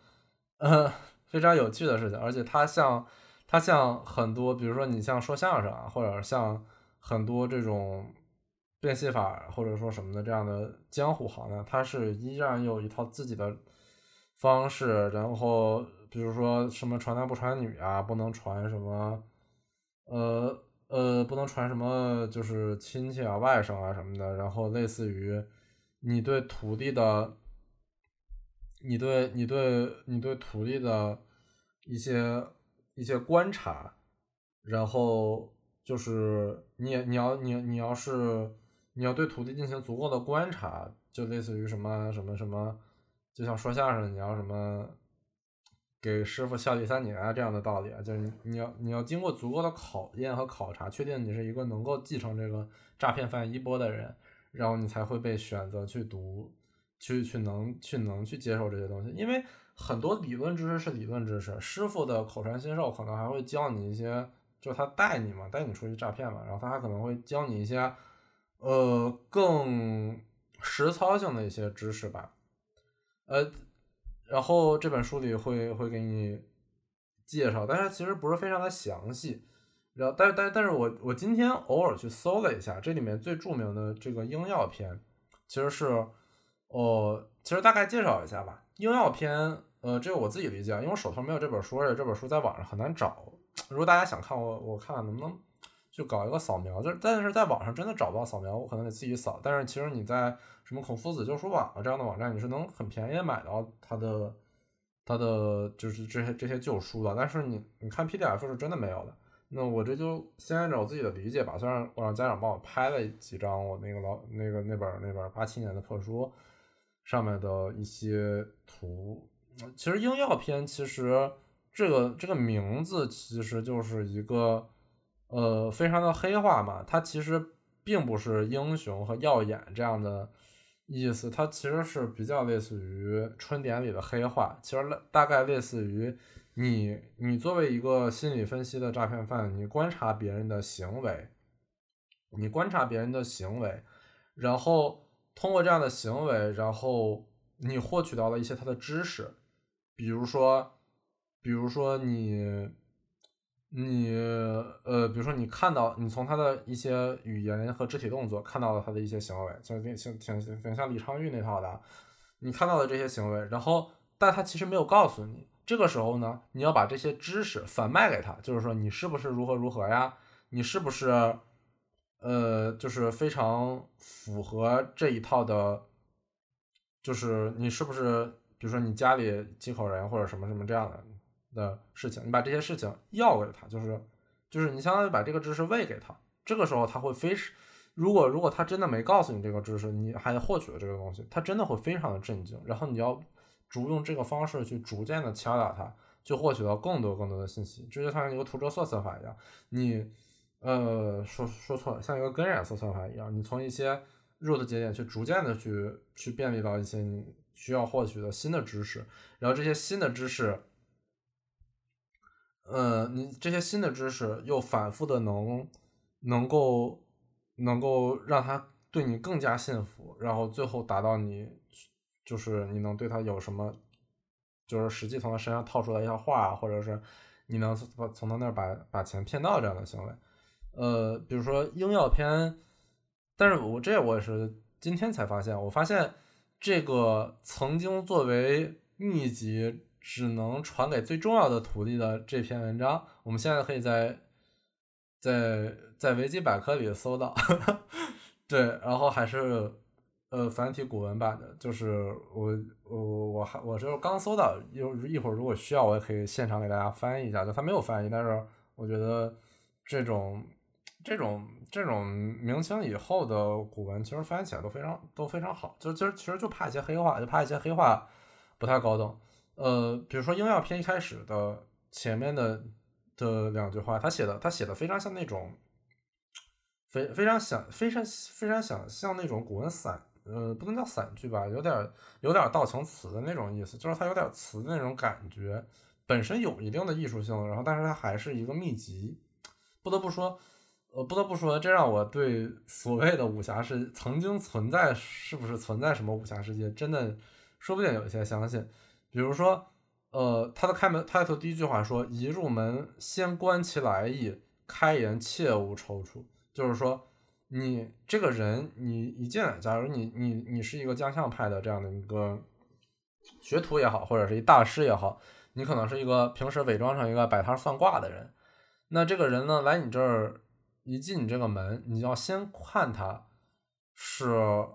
呃非常有趣的事情，而且它像它像很多，比如说你像说相声啊，或者像很多这种变戏法或者说什么的这样的江湖行呢，它是依然有一套自己的方式，然后比如说什么传男不传女啊，不能传什么。呃呃，不能传什么，就是亲戚啊、外甥啊什么的。然后类似于你对土地的，你对你对你对土地的一些一些观察，然后就是你你要你你要是你要对土地进行足够的观察，就类似于什么什么什么，就像说相声，你要什么。给师傅效力三年啊，这样的道理啊，就是你你要你要经过足够的考验和考察，确定你是一个能够继承这个诈骗犯衣钵的人，然后你才会被选择去读，去去能去能去接受这些东西。因为很多理论知识是理论知识，师傅的口传心授可能还会教你一些，就他带你嘛，带你出去诈骗嘛，然后他还可能会教你一些，呃，更实操性的一些知识吧，呃。然后这本书里会会给你介绍，但是其实不是非常的详细。然后，但是但但是我我今天偶尔去搜了一下，这里面最著名的这个鹰药篇，其实是，哦，其实大概介绍一下吧。鹰药篇，呃，这个我自己理解，因为我手头没有这本书，而且这本书在网上很难找。如果大家想看，我我看看能不能去搞一个扫描，就是但是在网上真的找不到扫描，我可能得自己扫。但是其实你在什么孔夫子旧书网啊这样的网站，你是能很便宜买到它的，它的就是这些这些旧书的。但是你你看 PDF 是真的没有的。那我这就先按照我自己的理解吧。虽然我让家长帮我拍了几张我那个老那个那本那本八七年的破书上面的一些图。其实英药篇其实这个这个名字其实就是一个呃非常的黑化嘛。它其实并不是英雄和耀眼这样的。意思，它其实是比较类似于春典里的黑话，其实大概类似于你，你作为一个心理分析的诈骗犯，你观察别人的行为，你观察别人的行为，然后通过这样的行为，然后你获取到了一些他的知识，比如说，比如说你。你呃，比如说你看到你从他的一些语言和肢体动作看到了他的一些行为，像挺挺挺像李昌钰那套的，你看到的这些行为，然后但他其实没有告诉你，这个时候呢，你要把这些知识反卖给他，就是说你是不是如何如何呀？你是不是呃，就是非常符合这一套的，就是你是不是比如说你家里几口人或者什么什么这样的？的事情，你把这些事情要给他，就是就是你相当于把这个知识喂给他，这个时候他会非如果如果他真的没告诉你这个知识，你还获取了这个东西，他真的会非常的震惊，然后你要逐用这个方式去逐渐的敲打他，就获取到更多更多的信息，这就像一个图哲色算法一样，你呃说说错了，像一个根染色算法一样，你从一些弱的节点去逐渐的去去便利到一些你需要获取的新的知识，然后这些新的知识。呃，你这些新的知识又反复的能，能够，能够让他对你更加信服，然后最后达到你，就是你能对他有什么，就是实际从他身上套出来一些话，或者是你能从从他那儿把把钱骗到这样的行为，呃，比如说英药篇，但是我这我也是今天才发现，我发现这个曾经作为秘籍。只能传给最重要的徒弟的这篇文章，我们现在可以在在在维基百科里搜到，对，然后还是呃繁体古文版的，就是我我我还我就是刚搜到，一一会儿如果需要，我也可以现场给大家翻译一下，就它没有翻译，但是我觉得这种这种这种明清以后的古文，其实翻译起来都非常都非常好，就其实其实就怕一些黑话，就怕一些黑话不太高等。呃，比如说《英药篇》一开始的前面的的两句话，他写的他写的非常像那种，非非常想非常非常想像那种古文散，呃，不能叫散句吧，有点有点道情词的那种意思，就是它有点词的那种感觉，本身有一定的艺术性，然后但是它还是一个秘籍。不得不说，呃，不得不说，这让我对所谓的武侠世曾经存在是不是存在什么武侠世界，真的说不定有一些相信。比如说，呃，他的开门开头第一句话说：“一入门，先观其来意，开言切勿踌躇。”就是说，你这个人，你一进来，假如你你你是一个将相派的这样的一个学徒也好，或者是一大师也好，你可能是一个平时伪装成一个摆摊算卦的人。那这个人呢，来你这儿一进你这个门，你要先看他是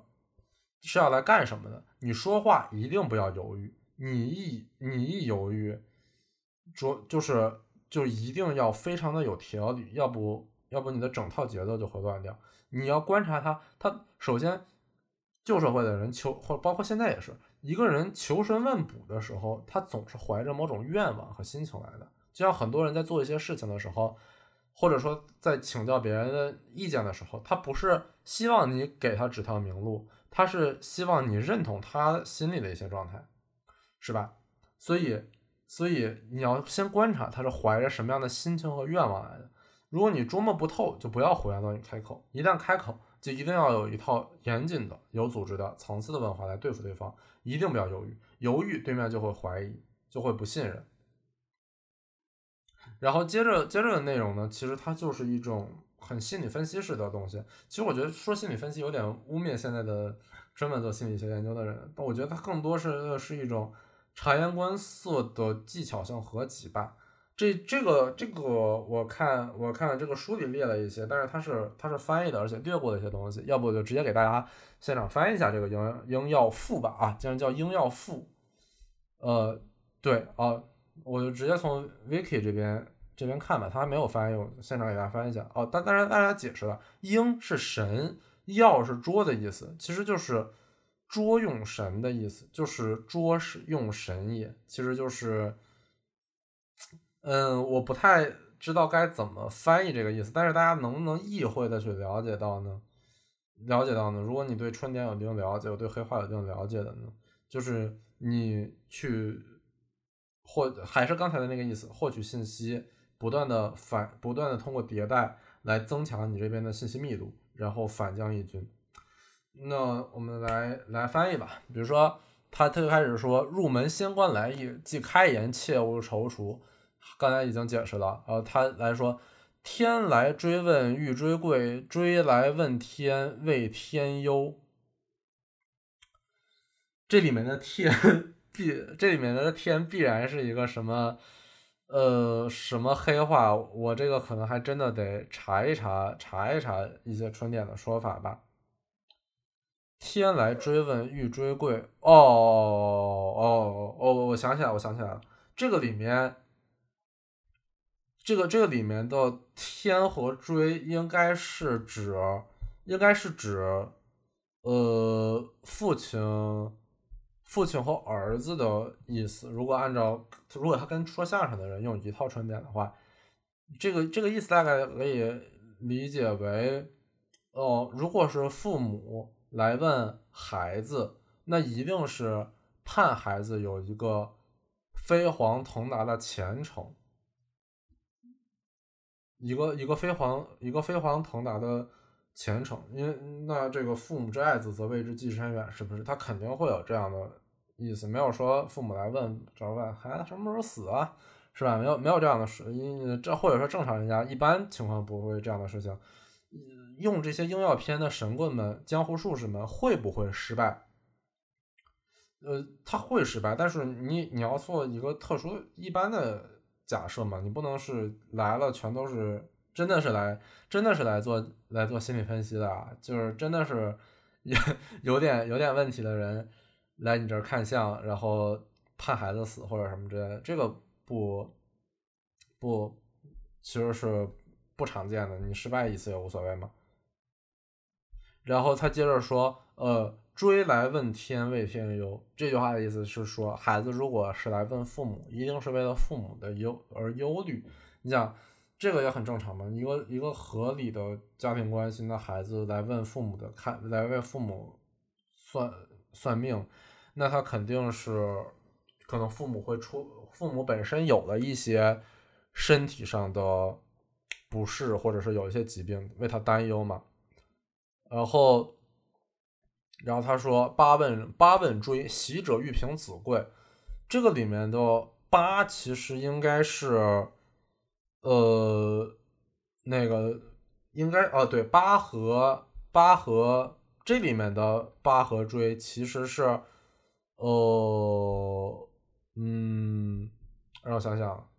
是要来干什么的。你说话一定不要犹豫。你一你一犹豫，说就是就一定要非常的有条理，要不要不你的整套节奏就会乱掉。你要观察他，他首先旧社会的人求或包括现在也是一个人求神问卜的时候，他总是怀着某种愿望和心情来的。就像很多人在做一些事情的时候，或者说在请教别人的意见的时候，他不是希望你给他指条明路，他是希望你认同他心里的一些状态。是吧？所以，所以你要先观察他是怀着什么样的心情和愿望来的。如果你捉摸不透，就不要胡言乱语开口。一旦开口，就一定要有一套严谨的、有组织的、层次的文化来对付对方。一定不要犹豫，犹豫对面就会怀疑，就会不信任。然后接着接着的内容呢，其实它就是一种很心理分析式的东西。其实我觉得说心理分析有点污蔑现在的专门做心理学研究的人，但我觉得它更多是是一种。察言观色的技巧性合集吧，这这个这个我看我看这个书里列了一些，但是它是它是翻译的，而且略过了一些东西，要不我就直接给大家现场翻译一下这个英英药赋吧啊，竟然叫英药赋，呃，对啊，我就直接从 Wiki 这边这边看吧，他还没有翻译，我现场给大家翻译一下哦，但当然大家解释了，英是神，药是捉的意思，其实就是。捉用神的意思就是捉是用神也，其实就是，嗯，我不太知道该怎么翻译这个意思，但是大家能不能意会的去了解到呢？了解到呢？如果你对春天有一定了解，我对黑话有一定了解的呢，就是你去获还是刚才的那个意思，获取信息，不断的反，不断的通过迭代来增强你这边的信息密度，然后反将一军。那我们来来翻译吧，比如说他他开始说入门先观来意，即开言切勿踌躇。刚才已经解释了，然后他来说天来追问欲追贵，追来问天为天忧。这里面的天必这里面的天必然是一个什么呃什么黑话？我这个可能还真的得查一查查一查一些春典的说法吧。天来追问欲追贵，哦哦哦，我想起来，我想起来了，这个里面，这个这个里面的天和追应该是指，应该是指，呃，父亲，父亲和儿子的意思。如果按照，如果他跟说相声的人用一套春典的话，这个这个意思大概可以理解为，哦，如果是父母。来问孩子，那一定是盼孩子有一个飞黄腾达的前程，一个一个飞黄一个飞黄腾达的前程。因为那这个父母之爱子，则为之计深远，是不是？他肯定会有这样的意思，没有说父母来问，找问孩子什么时候死啊，是吧？没有没有这样的事，因这或者说正常人家一般情况不会这样的事情。用这些应药片的神棍们、江湖术士们会不会失败？呃，他会失败，但是你你要做一个特殊一般的假设嘛，你不能是来了全都是真的是来真的是来做来做心理分析的啊，就是真的是有 有点有点问题的人来你这儿看相，然后判孩子死或者什么之类的，这个不不其实是不常见的，你失败一次也无所谓嘛。然后他接着说：“呃，追来问天为天忧。”这句话的意思是说，孩子如果是来问父母，一定是为了父母的忧而忧虑。你想，这个也很正常嘛。一个一个合理的家庭关系，那孩子来问父母的看，来为父母算算命，那他肯定是可能父母会出，父母本身有了一些身体上的不适，或者是有一些疾病，为他担忧嘛。然后，然后他说：“八问八问追，喜者欲平子贵。”这个里面的八其实应该是，呃，那个应该哦，对，八和八和这里面的八和追其实是，哦，嗯，让我想想。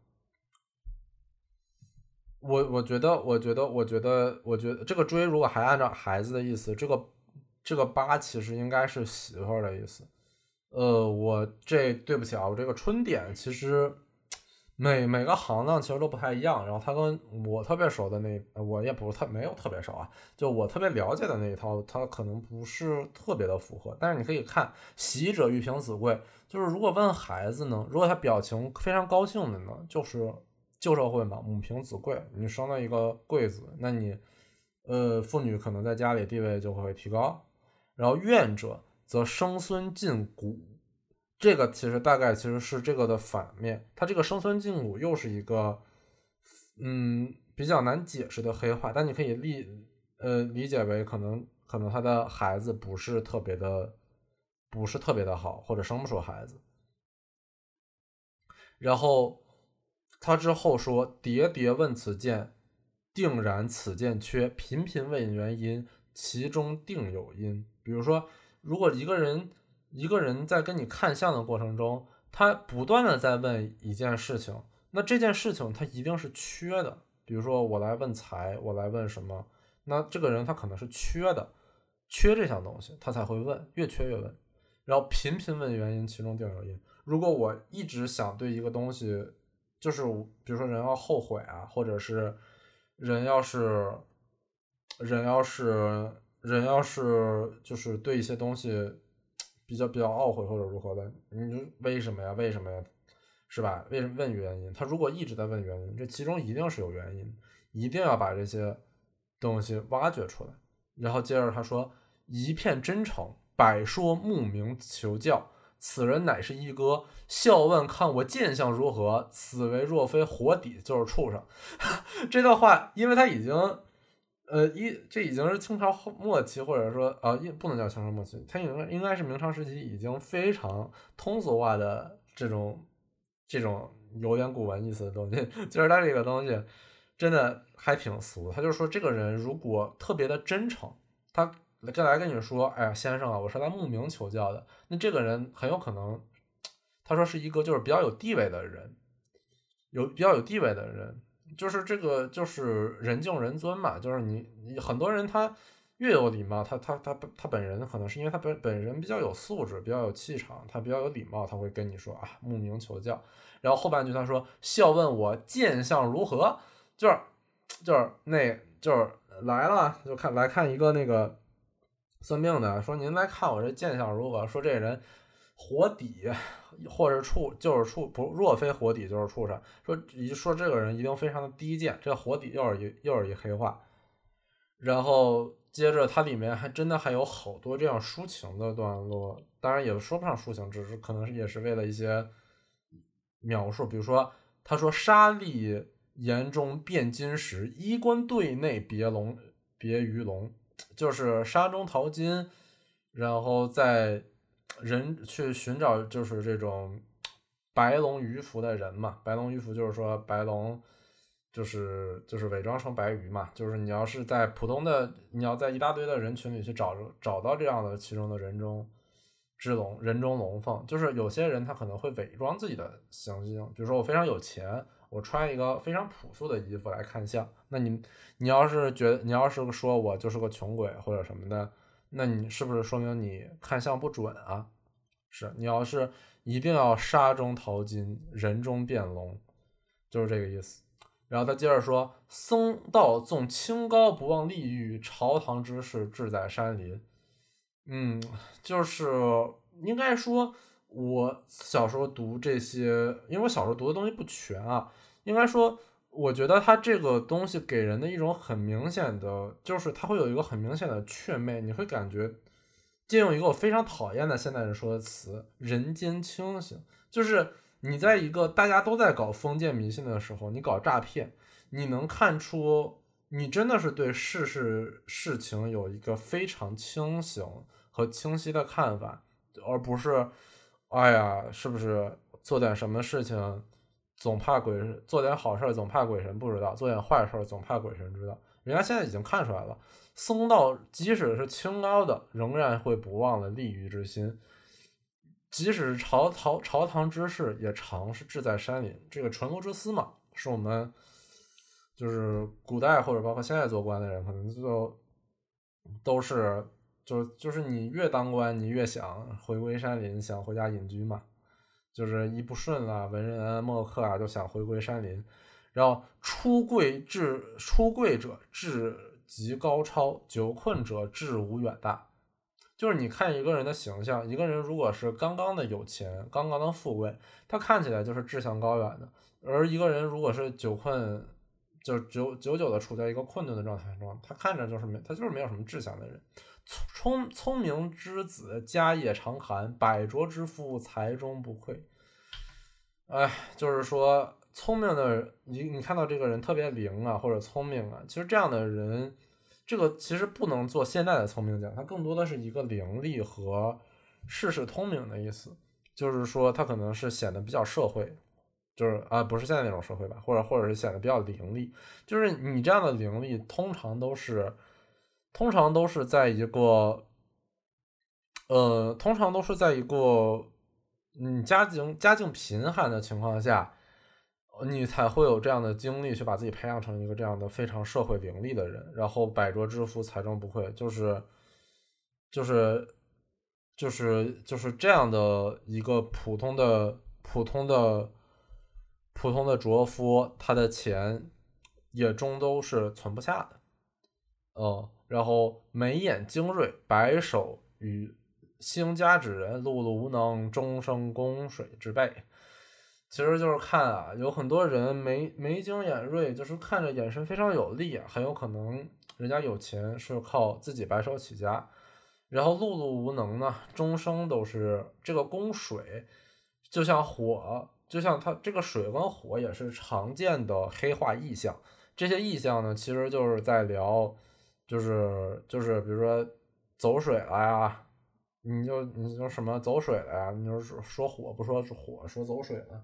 我我觉得，我觉得，我觉得，我觉得这个追如果还按照孩子的意思，这个这个八其实应该是媳妇儿的意思。呃，我这对不起啊，我这个春点其实每每个行当其实都不太一样。然后他跟我特别熟的那，我也不是特没有特别熟啊，就我特别了解的那一套，他可能不是特别的符合。但是你可以看“喜者欲平子贵”，就是如果问孩子呢，如果他表情非常高兴的呢，就是。旧社会嘛，母凭子贵，你生了一个贵子，那你，呃，妇女可能在家里地位就会提高。然后怨者则生孙尽骨，这个其实大概其实是这个的反面。他这个生孙尽骨又是一个，嗯，比较难解释的黑话，但你可以理，呃，理解为可能可能他的孩子不是特别的，不是特别的好，或者生不出孩子。然后。他之后说：“喋喋问此剑，定然此剑缺；频频问原因，其中定有因。”比如说，如果一个人一个人在跟你看相的过程中，他不断的在问一件事情，那这件事情他一定是缺的。比如说，我来问财，我来问什么，那这个人他可能是缺的，缺这项东西，他才会问，越缺越问。然后频频问原因，其中定有因。如果我一直想对一个东西，就是比如说人要后悔啊，或者是人要是人要是人要是就是对一些东西比较比较懊悔或者如何的，你就为什么呀？为什么呀？是吧？为什么问原因？他如果一直在问原因，这其中一定是有原因，一定要把这些东西挖掘出来。然后接着他说：“一片真诚，百说慕名求教。”此人乃是一哥，笑问看我剑相如何？此为若非活底，就是畜生。这段话，因为他已经，呃，一这已经是清朝后末期，或者说啊，应不能叫清朝末期，它应该应该是明朝时期已经非常通俗化的这种这种有点古文意思的东西，就是它这个东西真的还挺俗。他就是说这个人如果特别的真诚，他再来跟你说，哎呀，先生啊，我是来慕名求教的，那这个人很有可能，他说是一个就是比较有地位的人，有比较有地位的人。就是这个，就是人敬人尊嘛。就是你，你很多人他越有礼貌，他他他他本人可能是因为他本本人比较有素质，比较有气场，他比较有礼貌，他会跟你说啊，慕名求教。然后后半句他说，笑问我见相如何？就是就是那就是来了，就看来看一个那个算命的，说您来看我这见相如何？说这人。活底，或者畜就是畜不若非活底就是畜生。说一说这个人一定非常的低贱。这个火底又是一又是一黑话，然后接着它里面还真的还有好多这样抒情的段落，当然也说不上抒情，只是可能也是为了一些描述。比如说他说沙砾岩中变金石，衣冠对内别龙别鱼龙，就是沙中淘金，然后在。人去寻找就是这种白龙鱼服的人嘛，白龙鱼服就是说白龙就是就是伪装成白鱼嘛，就是你要是在普通的你要在一大堆的人群里去找找到这样的其中的人中之龙人中龙凤，就是有些人他可能会伪装自己的行径，比如说我非常有钱，我穿一个非常朴素的衣服来看相，那你你要是觉得你要是说我就是个穷鬼或者什么的。那你是不是说明你看相不准啊？是你要是一定要沙中淘金，人中变龙，就是这个意思。然后他接着说：“僧道纵清高，不忘利欲；朝堂之事，志在山林。”嗯，就是应该说，我小时候读这些，因为我小时候读的东西不全啊，应该说。我觉得他这个东西给人的一种很明显的，就是他会有一个很明显的雀魅，你会感觉借用一个我非常讨厌的现代人说的词“人间清醒”，就是你在一个大家都在搞封建迷信的时候，你搞诈骗，你能看出你真的是对事事事情有一个非常清醒和清晰的看法，而不是，哎呀，是不是做点什么事情？总怕鬼做点好事，总怕鬼神不知道；做点坏事，总怕鬼神知道。人家现在已经看出来了，僧道即使是清高的，仍然会不忘了利欲之心；即使是朝朝朝堂之事，也常是志在山林。这个纯国之思嘛，是我们就是古代或者包括现在做官的人，可能就都是就就是你越当官，你越想回归山林，想回家隐居嘛。就是一不顺了，文人墨客啊，就想回归山林。然后出贵志，出贵者志极高超，久困者志无远大。就是你看一个人的形象，一个人如果是刚刚的有钱，刚刚的富贵，他看起来就是志向高远的；而一个人如果是久困，就久久久的处在一个困顿的状态中，他看着就是没，他就是没有什么志向的人。聪聪明之子，家业常寒；百拙之夫，财中不匮。哎，就是说，聪明的你，你看到这个人特别灵啊，或者聪明啊，其实这样的人，这个其实不能做现在的聪明讲，他更多的是一个灵力和世事通明的意思。就是说，他可能是显得比较社会，就是啊，不是现在那种社会吧，或者或者是显得比较伶俐。就是你这样的伶俐，通常都是。通常都是在一个，呃，通常都是在一个，嗯，家境家境贫寒的情况下，你才会有这样的精力去把自己培养成一个这样的非常社会伶俐的人。然后百拙之夫，财中不匮，就是，就是，就是就是这样的一个普通的普通的普通的拙夫，他的钱也终都是存不下的，哦。然后眉眼精锐，白首与兴家之人，碌碌无能，终生供水之辈。其实就是看啊，有很多人眉眉精眼锐，就是看着眼神非常有力，很有可能人家有钱是靠自己白手起家。然后碌碌无能呢，终生都是这个供水，就像火，就像他这个水跟火也是常见的黑化意象。这些意象呢，其实就是在聊。就是就是比如说走水了呀，你就你就什么走水了呀，你就是说火不说火，说走水了，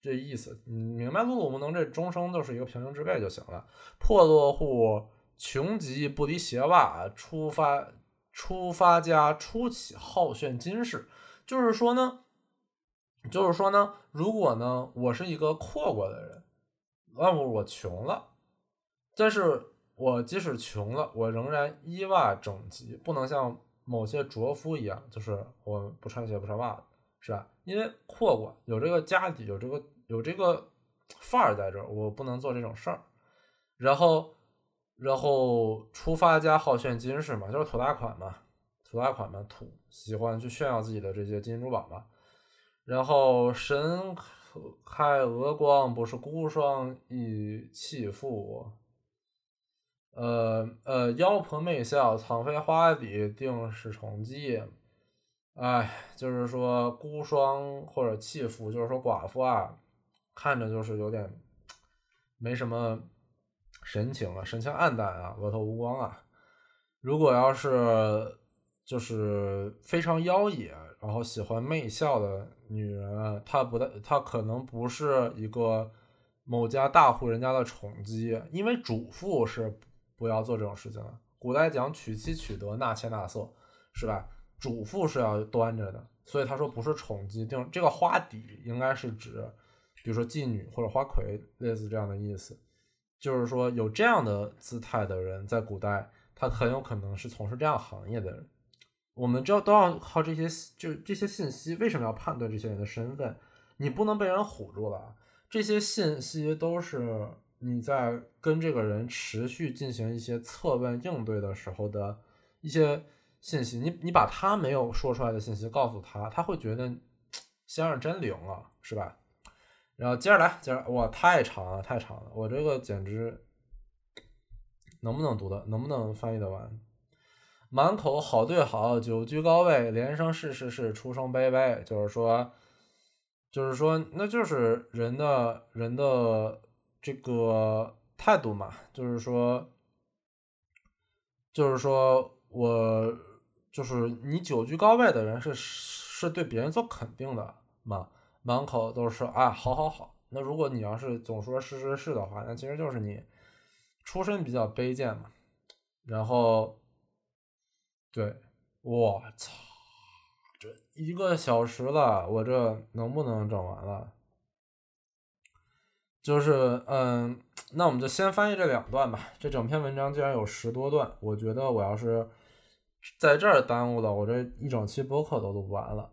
这意思你明白？碌碌无能，这终生就是一个平行之辈就行了。破落户穷极不离鞋袜，出发出发家初起好炫金饰，就是说呢。就是说呢，如果呢，我是一个阔过的人，那么我穷了，但是我即使穷了，我仍然衣袜整齐，不能像某些拙夫一样，就是我不穿鞋不穿袜子，是吧？因为阔过有这个家底，有这个有这个范儿在这儿，我不能做这种事儿。然后，然后出发家好炫金饰嘛，就是土大款嘛，土大款嘛，土喜欢去炫耀自己的这些金银珠宝嘛。然后神开峨光，不是孤霜亦弃妇。呃呃，妖婆媚笑，苍飞花底，定是宠姬。哎，就是说孤霜或者弃妇，就是说寡妇啊，看着就是有点没什么神情啊，神情暗淡啊，额头无光啊。如果要是就是非常妖冶。然后喜欢媚笑的女人，她不太，她可能不是一个某家大户人家的宠姬，因为主妇是不要做这种事情了。古代讲娶妻娶德，纳妾纳色，是吧？主妇是要端着的，所以他说不是宠姬。定这个花底应该是指，比如说妓女或者花魁，类似这样的意思，就是说有这样的姿态的人，在古代他很有可能是从事这样行业的人。我们知道都要靠这些，就这些信息。为什么要判断这些人的身份？你不能被人唬住了。这些信息都是你在跟这个人持续进行一些测问应对的时候的一些信息。你你把他没有说出来的信息告诉他，他会觉得先生真灵啊，是吧？然后接着来，接着哇，太长了，太长了，我这个简直能不能读的，能不能翻译的完？满口好对好，久居高位，连声是是是，出声卑卑，就是说，就是说，那就是人的人的这个态度嘛，就是说，就是说我就是你久居高位的人是是对别人做肯定的嘛，满口都是啊，好好好。那如果你要是总说是是是的话，那其实就是你出身比较卑贱嘛，然后。对，我操，这一个小时了，我这能不能整完了？就是，嗯，那我们就先翻译这两段吧。这整篇文章竟然有十多段，我觉得我要是在这儿耽误了，我这一整期播客都录不完了。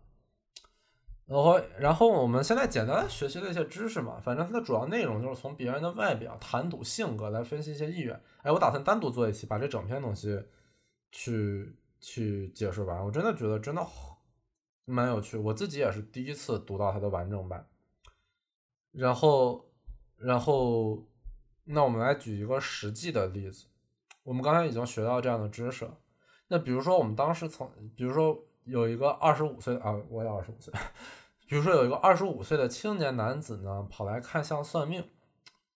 然后，然后我们现在简单学习了一些知识嘛，反正它的主要内容就是从别人的外表、谈吐、性格来分析一些意愿。哎，我打算单独做一期，把这整篇东西去。去解释完，我真的觉得真的蛮有趣，我自己也是第一次读到它的完整版。然后，然后，那我们来举一个实际的例子。我们刚才已经学到这样的知识，那比如说我们当时从，比如说有一个二十五岁啊，我也二十五岁，比如说有一个二十五岁的青年男子呢，跑来看相算命。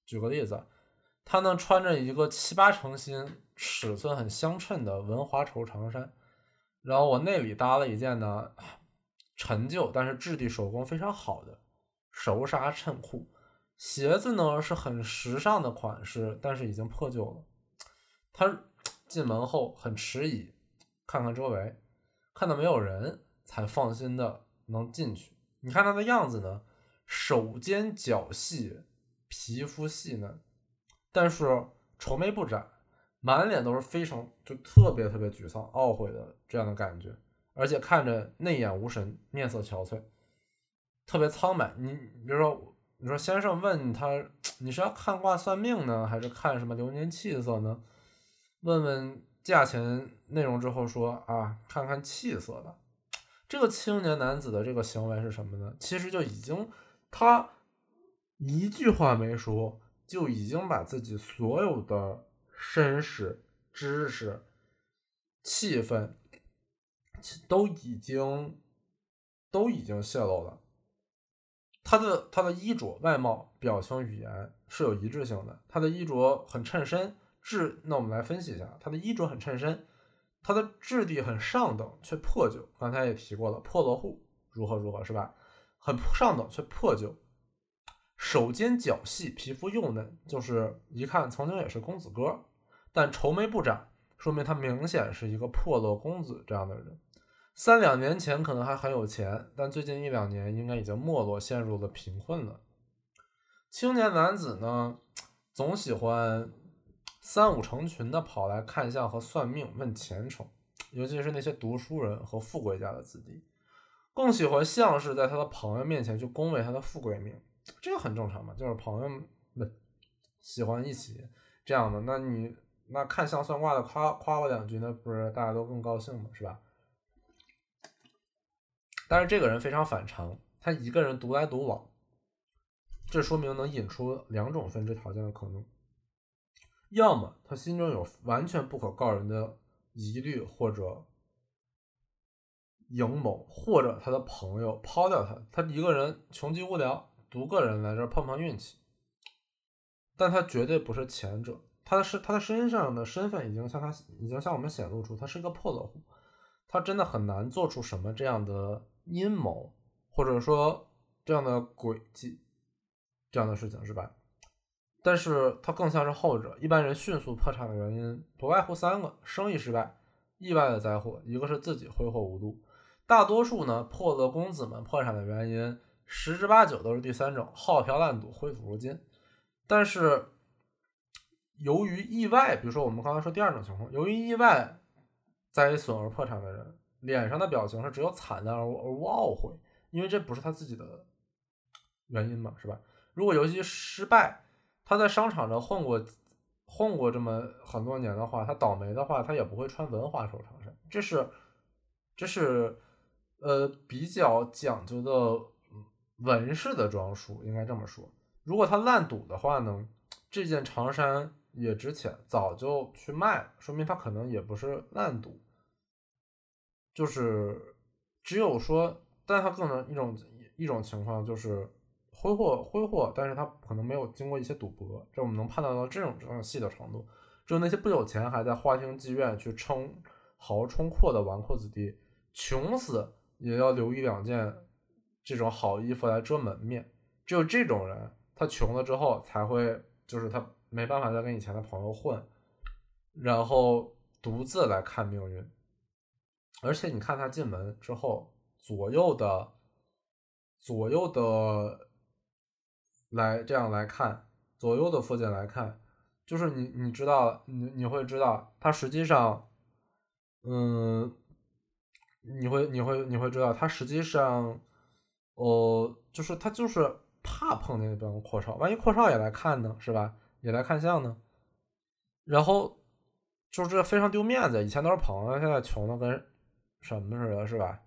举个例子，他呢穿着一个七八成新。尺寸很相称的文华绸长衫，然后我内里搭了一件呢陈旧但是质地手工非常好的熟纱衬裤，鞋子呢是很时尚的款式，但是已经破旧了。他 进门后很迟疑，看看周围，看到没有人才放心的能进去。你看他的样子呢，手尖脚细，皮肤细嫩，但是愁眉不展。满脸都是非常就特别特别沮丧、懊悔的这样的感觉，而且看着内眼无神、面色憔悴，特别苍白。你比如说，你说先生问他，你是要看卦算命呢，还是看什么流年气色呢？问问价钱内容之后说啊，看看气色的。这个青年男子的这个行为是什么呢？其实就已经他一句话没说，就已经把自己所有的。身世、知识、气氛，都已经都已经泄露了。他的他的衣着、外貌、表情、语言是有一致性的。他的衣着很衬身，质，那我们来分析一下，他的衣着很衬身，他的质地很上等却破旧。刚才也提过了，破落户如何如何是吧？很上等却破旧，手尖脚细，皮肤幼嫩，就是一看曾经也是公子哥，但愁眉不展，说明他明显是一个破落公子这样的人。三两年前可能还很有钱，但最近一两年应该已经没落，陷入了贫困了。青年男子呢，总喜欢三五成群的跑来看相和算命问前程，尤其是那些读书人和富贵家的子弟，更喜欢像是在他的朋友面前去恭维他的富贵命，这个很正常嘛，就是朋友们喜欢一起这样的。那你那看相算卦的夸夸我两句，那不是大家都更高兴吗？是吧？但是这个人非常反常，他一个人独来独往，这说明能引出两种分支条件的可能：要么他心中有完全不可告人的疑虑或者阴谋，或者他的朋友抛掉他，他一个人穷极无聊，独个人来这碰碰运气。但他绝对不是前者，他的是他的身上的身份已经向他已经向我们显露出，他是一个破落户，他真的很难做出什么这样的。阴谋，或者说这样的诡计，这样的事情是吧？但是它更像是后者。一般人迅速破产的原因不外乎三个：生意失败、意外的灾祸，一个是自己挥霍无度。大多数呢，破落公子们破产的原因十之八九都是第三种：好嫖滥赌、挥土如金。但是由于意外，比如说我们刚才说第二种情况，由于意外灾损而破产的人。脸上的表情是只有惨淡而而无懊悔，因为这不是他自己的原因嘛，是吧？如果游戏失败，他在商场上混过混过这么很多年的话，他倒霉的话，他也不会穿文化手长衫，这是这是呃比较讲究的纹饰的装束，应该这么说。如果他烂赌的话呢，这件长衫也值钱，早就去卖了，说明他可能也不是烂赌。就是只有说，但他更能一种一种情况就是挥霍挥霍，但是他可能没有经过一些赌博，这我们能判断到这种这种细的程度。只有那些不有钱还在花厅妓院去充豪冲阔的纨绔子弟，穷死也要留一两件这种好衣服来遮门面。只有这种人，他穷了之后才会，就是他没办法再跟以前的朋友混，然后独自来看命运。而且你看他进门之后，左右的左右的来这样来看，左右的附近来看，就是你你知道你你会知道他实际上，嗯，你会你会你会知道他实际上，哦，就是他就是怕碰见那帮阔少，万一阔少也来看呢，是吧？也来看相呢，然后就是非常丢面子，以前都是朋友，现在穷的跟。什么似的，是吧？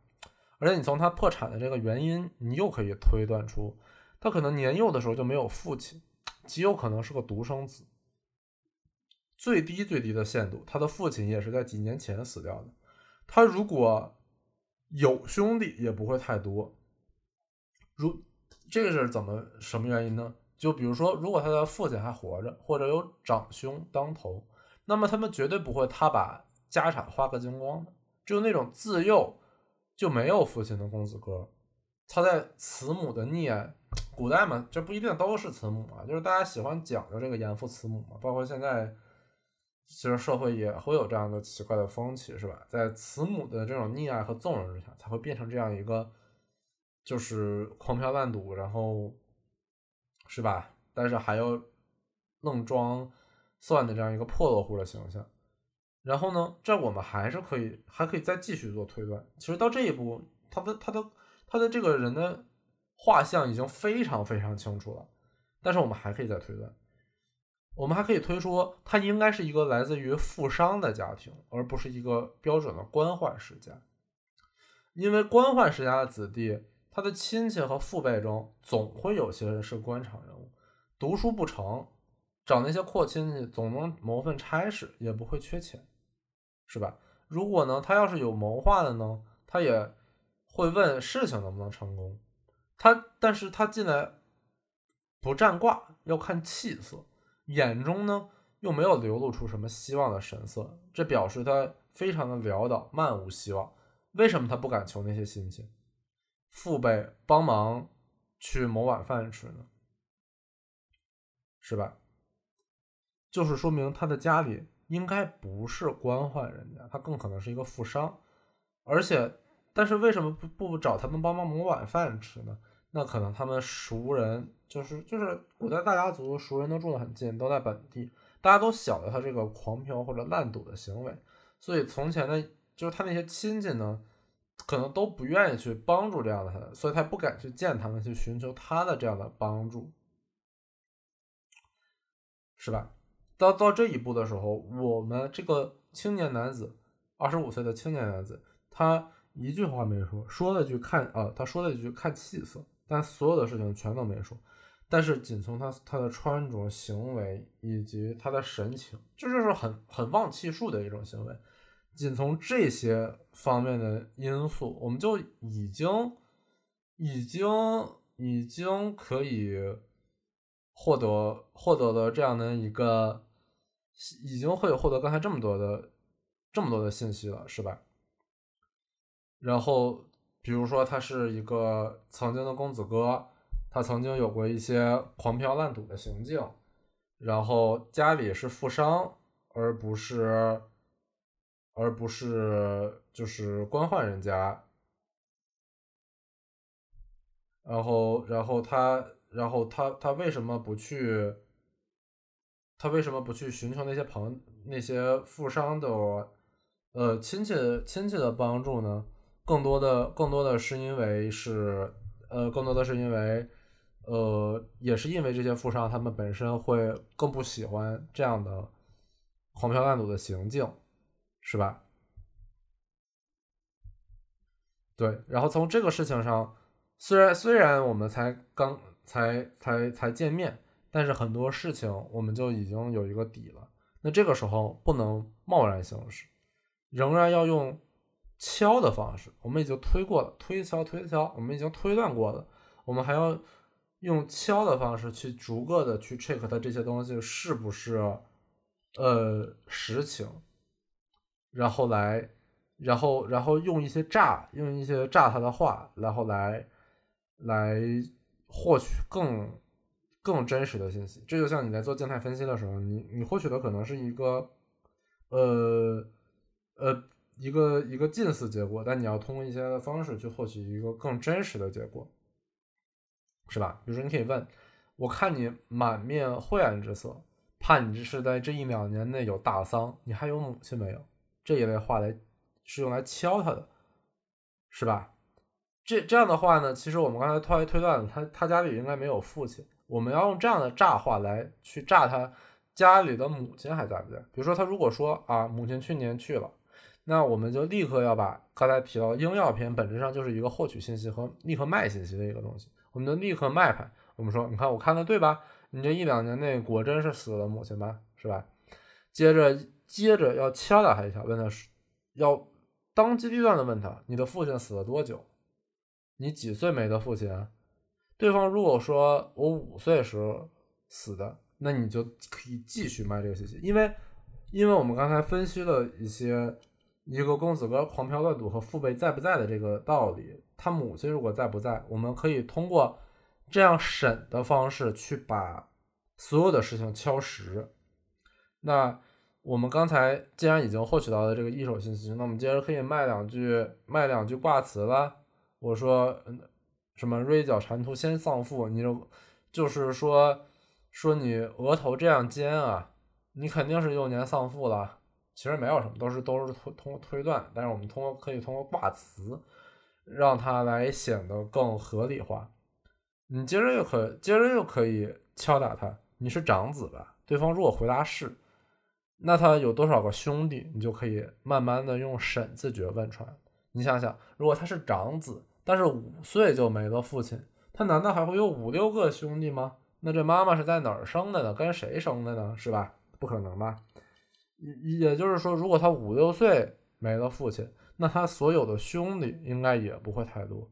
而且你从他破产的这个原因，你又可以推断出，他可能年幼的时候就没有父亲，极有可能是个独生子。最低最低的限度，他的父亲也是在几年前死掉的。他如果有兄弟，也不会太多。如这个是怎么什么原因呢？就比如说，如果他的父亲还活着，或者有长兄当头，那么他们绝对不会他把家产花个精光的。就那种自幼就没有父亲的公子哥，他在慈母的溺爱，古代嘛，这不一定都是慈母啊，就是大家喜欢讲究这个严父慈母嘛，包括现在，其实社会也会有这样的奇怪的风气，是吧？在慈母的这种溺爱和纵容之下，才会变成这样一个，就是狂嫖滥赌，然后，是吧？但是还要愣装蒜的这样一个破落户的形象。然后呢？这我们还是可以，还可以再继续做推断。其实到这一步，他的他的他的这个人的画像已经非常非常清楚了。但是我们还可以再推断，我们还可以推出他应该是一个来自于富商的家庭，而不是一个标准的官宦世家。因为官宦世家的子弟，他的亲戚和父辈中总会有些人是官场人物，读书不成，找那些阔亲戚总能谋份差事，也不会缺钱。是吧？如果呢，他要是有谋划的呢，他也会问事情能不能成功。他，但是他进来不占卦，要看气色，眼中呢又没有流露出什么希望的神色，这表示他非常的潦倒，漫无希望。为什么他不敢求那些亲戚、父辈帮忙去谋碗饭吃呢？是吧？就是说明他的家里应该不是官宦人家，他更可能是一个富商。而且，但是为什么不不找他们帮忙谋晚饭吃呢？那可能他们熟人就是就是古代大家族熟人都住得很近，都在本地，大家都晓得他这个狂嫖或者滥赌的行为，所以从前的，就是他那些亲戚呢，可能都不愿意去帮助这样的他，所以他不敢去见他们，去寻求他的这样的帮助，是吧？到到这一步的时候，我们这个青年男子，二十五岁的青年男子，他一句话没说，说了句看啊，他说了一句看气色。但所有的事情全都没说，但是仅从他他的穿着、行为以及他的神情，这就是很很忘气数的一种行为。仅从这些方面的因素，我们就已经已经已经可以获得获得了这样的一个，已经会获得刚才这么多的这么多的信息了，是吧？然后。比如说，他是一个曾经的公子哥，他曾经有过一些狂嫖滥赌的行径，然后家里是富商，而不是，而不是就是官宦人家。然后，然后他，然后他，他为什么不去？他为什么不去寻求那些朋那些富商的，呃亲戚亲戚的帮助呢？更多的，更多的是因为是，呃，更多的是因为，呃，也是因为这些富商他们本身会更不喜欢这样的狂嫖滥赌的行径，是吧？对，然后从这个事情上，虽然虽然我们才刚才才才见面，但是很多事情我们就已经有一个底了。那这个时候不能贸然行事，仍然要用。敲的方式，我们已经推过了，推敲推敲，我们已经推断过了，我们还要用敲的方式去逐个的去 check 它这些东西是不是呃实情，然后来，然后然后用一些诈，用一些诈他的话，然后来来获取更更真实的信息。这就像你在做静态分析的时候，你你获取的可能是一个呃呃。一个一个近似结果，但你要通过一些方式去获取一个更真实的结果，是吧？比如说，你可以问，我看你满面晦暗之色，怕你这是在这一两年内有大丧，你还有母亲没有？这一类话来是用来敲他的，是吧？这这样的话呢，其实我们刚才推推断他他家里应该没有父亲，我们要用这样的诈话来去诈他家里的母亲还在不在？比如说，他如果说啊，母亲去年去了。那我们就立刻要把刚才提到应药篇本质上就是一个获取信息和立刻卖信息的一个东西，我们就立刻卖它。我们说，你看我看的对吧？你这一两年内果真是死了母亲吧，是吧？接着接着要敲打他一下，问他是要当机立断的问他，你的父亲死了多久？你几岁没的父亲？对方如果说我五岁时候死的，那你就可以继续卖这个信息，因为因为我们刚才分析了一些。一个公子哥狂嫖乱赌和父辈在不在的这个道理，他母亲如果在不在，我们可以通过这样审的方式去把所有的事情敲实。那我们刚才既然已经获取到了这个一手信息，那我们接着可以卖两句卖两句挂词了。我说嗯什么锐角蟾蜍先丧父，你就就是说说你额头这样尖啊，你肯定是幼年丧父了。其实没有什么，都是都是通通过推断，但是我们通过可以通过卦辞，让它来显得更合理化。你接着又可接着又可以敲打他，你是长子吧？对方如果回答是，那他有多少个兄弟？你就可以慢慢的用审字诀问出来。你想想，如果他是长子，但是五岁就没了父亲，他难道还会有五六个兄弟吗？那这妈妈是在哪儿生的呢？跟谁生的呢？是吧？不可能吧？也也就是说，如果他五六岁没了父亲，那他所有的兄弟应该也不会太多。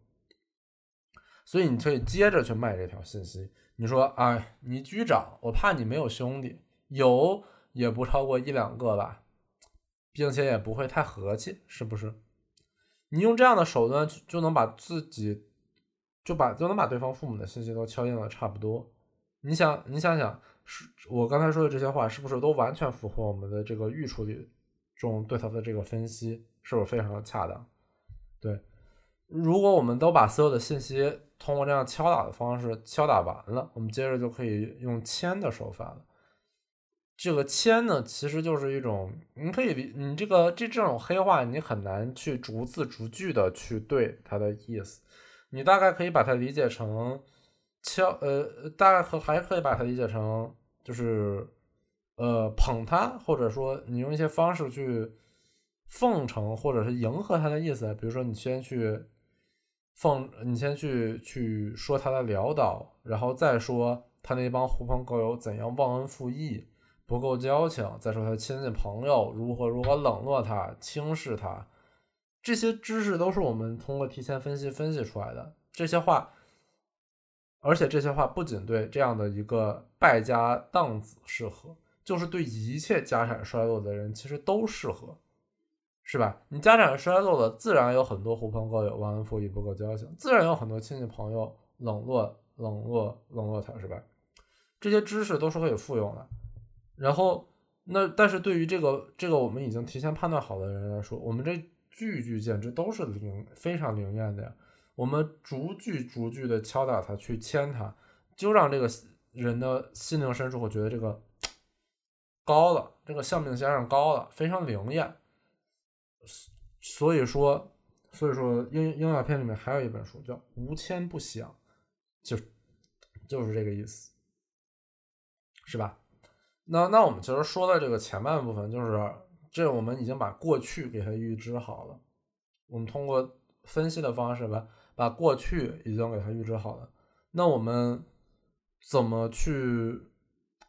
所以你可以接着去卖这条信息。你说，哎，你局长，我怕你没有兄弟，有也不超过一两个吧，并且也不会太和气，是不是？你用这样的手段就就能把自己就把就能把对方父母的信息都敲定的差不多。你想，你想想，是我刚才说的这些话，是不是都完全符合我们的这个预处理中对他的这个分析？是不是非常的恰当？对，如果我们都把所有的信息通过这样敲打的方式敲打完了，我们接着就可以用签的手法了。这个谦呢，其实就是一种，你可以理你这个这这种黑话，你很难去逐字逐句的去对它的意思，你大概可以把它理解成敲，呃，大概可还可以把它理解成就是呃捧他，或者说你用一些方式去奉承或者是迎合他的意思，比如说你先去奉，你先去去说他的潦倒，然后再说他那帮狐朋狗友怎样忘恩负义。不够交情，再说他亲戚朋友如何如何冷落他、轻视他，这些知识都是我们通过提前分析分析出来的。这些话，而且这些话不仅对这样的一个败家荡子适合，就是对一切家产衰落的人其实都适合，是吧？你家产衰落了，自然有很多狐朋狗友忘恩负义、不够交情，自然有很多亲戚朋友冷落、冷落、冷落他，是吧？这些知识都是可以复用的。然后，那但是对于这个这个我们已经提前判断好的人来说，我们这句句简直都是灵非常灵验的呀。我们逐句逐句的敲打他，去牵他，就让这个人的心灵深处会觉得这个高了，这个相命先生高了，非常灵验。所以说，所以说英英雅片里面还有一本书叫《无牵不响》，就就是这个意思，是吧？那那我们其实说的这个前半部分，就是这我们已经把过去给它预知好了，我们通过分析的方式吧，把过去已经给它预知好了。那我们怎么去？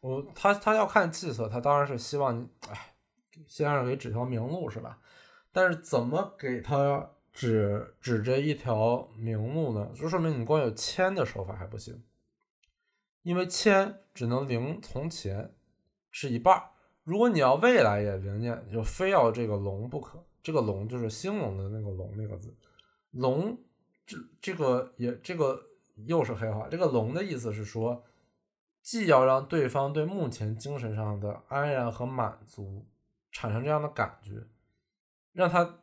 我他他要看计策，他当然是希望你，哎，先生给指条明路是吧？但是怎么给他指指这一条明路呢？就说明你光有签的手法还不行，因为签只能零从前。是一半儿。如果你要未来也灵验，就非要这个龙不可。这个龙就是兴隆的那个龙那个字。龙，这这个也这个又是黑话。这个龙的意思是说，既要让对方对目前精神上的安然和满足产生这样的感觉，让他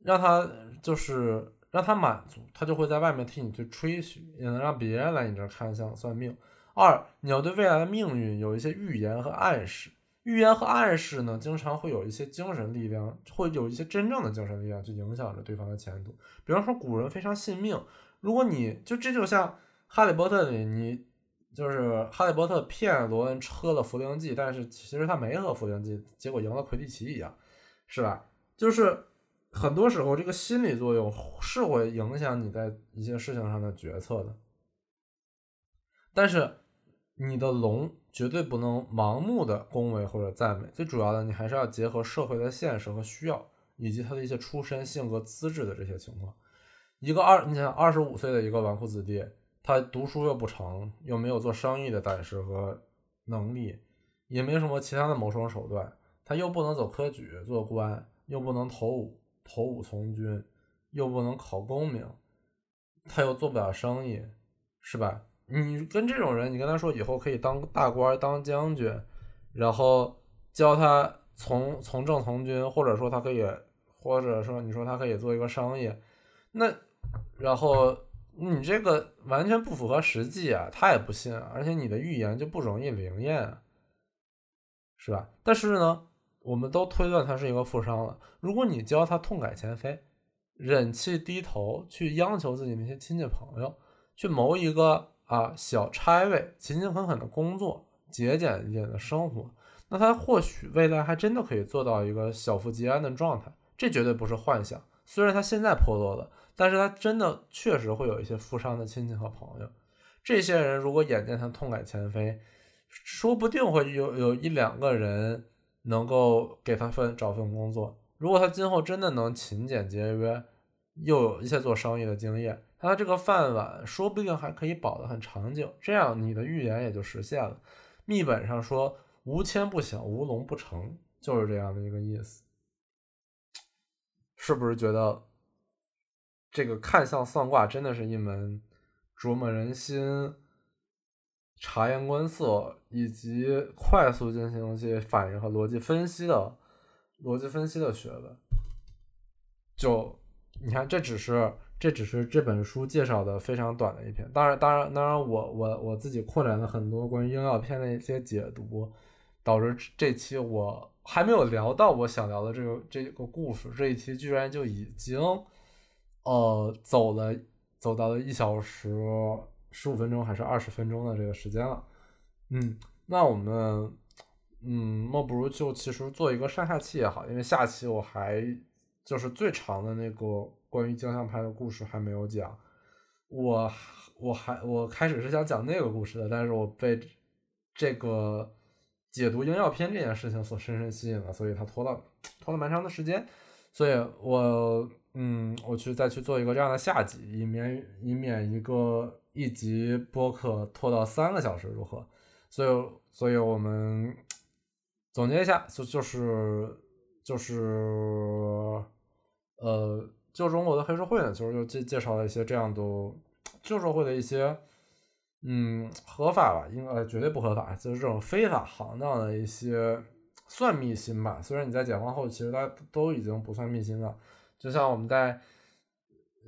让他就是让他满足，他就会在外面替你去吹嘘，也能让别人来你这儿看相算命。二，你要对未来的命运有一些预言和暗示。预言和暗示呢，经常会有一些精神力量，会有一些真正的精神力量去影响着对方的前途。比方说，古人非常信命，如果你就这就像《哈利波特》里，你就是哈利波特骗罗恩喝了茯苓剂，但是其实他没喝茯苓剂，结果赢了魁地奇一样，是吧？就是很多时候这个心理作用是会影响你在一些事情上的决策的，但是。你的龙绝对不能盲目的恭维或者赞美，最主要的你还是要结合社会的现实和需要，以及他的一些出身、性格、资质的这些情况。一个二，你想二十五岁的一个纨绔子弟，他读书又不成，又没有做生意的胆识和能力，也没什么其他的谋生手段，他又不能走科举做官，又不能投武投武从军，又不能考功名，他又做不了生意，是吧？你跟这种人，你跟他说以后可以当大官、当将军，然后教他从从政从军，或者说他可以，或者说你说他可以做一个生意，那然后你这个完全不符合实际啊，他也不信，而且你的预言就不容易灵验，是吧？但是呢，我们都推断他是一个富商了。如果你教他痛改前非，忍气低头，去央求自己那些亲戚朋友，去谋一个。啊，小差位，勤勤恳恳的工作，节俭一点的生活，那他或许未来还真的可以做到一个小富即安的状态。这绝对不是幻想。虽然他现在破落了，但是他真的确实会有一些富商的亲戚和朋友。这些人如果眼见他痛改前非，说不定会有有一两个人能够给他份找份工作。如果他今后真的能勤俭节约，又有一些做生意的经验。他这个饭碗说不定还可以保得很长久，这样你的预言也就实现了。密本上说，无牵不响，无龙不成，就是这样的一个意思。是不是觉得这个看相算卦真的是一门琢磨人心、察言观色以及快速进行一些反应和逻辑分析的逻辑分析的学问？就你看，这只是这只是这本书介绍的非常短的一篇。当然，当然，当然，我我我自己扩展了很多关于应药篇的一些解读，导致这期我。还没有聊到我想聊的这个这个故事，这一期居然就已经，呃，走了走到了一小时十五分钟还是二十分钟的这个时间了。嗯，那我们，嗯，莫不如就其实做一个上下期也好，因为下期我还就是最长的那个关于镜像派的故事还没有讲。我我还我开始是想讲那个故事的，但是我被这个。解读应药篇这件事情所深深吸引了，所以他拖了拖了蛮长的时间，所以我嗯，我去再去做一个这样的下集，以免以免一个一集播客拖到三个小时如何？所以所以我们总结一下，就就是就是呃，旧中国的黑社会呢，就是又介介绍了一些这样的旧社会的一些。嗯，合法吧，应该绝对不合法，就是这种非法行当的一些算秘辛吧。虽然你在解放后，其实它都已经不算秘辛了。就像我们在，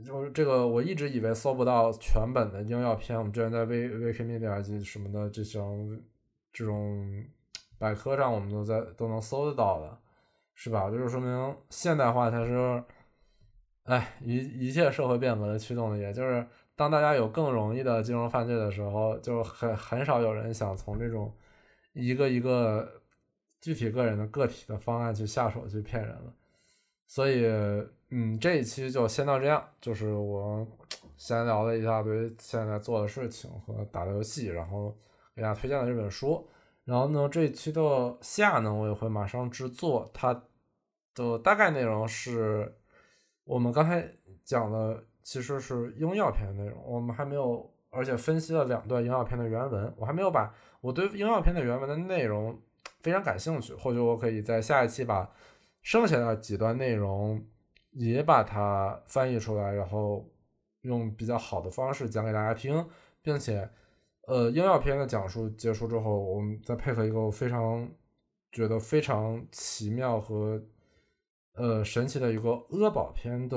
就是这个，我一直以为搜不到全本的应药篇，我们之前在 V V K Media 及什么的这种这种百科上，我们都在都能搜得到的，是吧？就是说明现代化才是，哎，一一切社会变革的驱动力，也就是。当大家有更容易的金融犯罪的时候，就很很少有人想从这种一个一个具体个人的个体的方案去下手去骗人了。所以，嗯，这一期就先到这样，就是我闲聊了一大堆现在做的事情和打的游戏，然后给大家推荐了这本书。然后呢，这一期的下呢，我也会马上制作。它的大概内容是我们刚才讲的。其实是应药篇的内容，我们还没有，而且分析了两段应药篇的原文，我还没有把我对应药篇的原文的内容非常感兴趣，或者我可以在下一期把剩下的几段内容也把它翻译出来，然后用比较好的方式讲给大家听，并且，呃，应药篇的讲述结束之后，我们再配合一个非常觉得非常奇妙和呃神奇的一个阿宝篇的。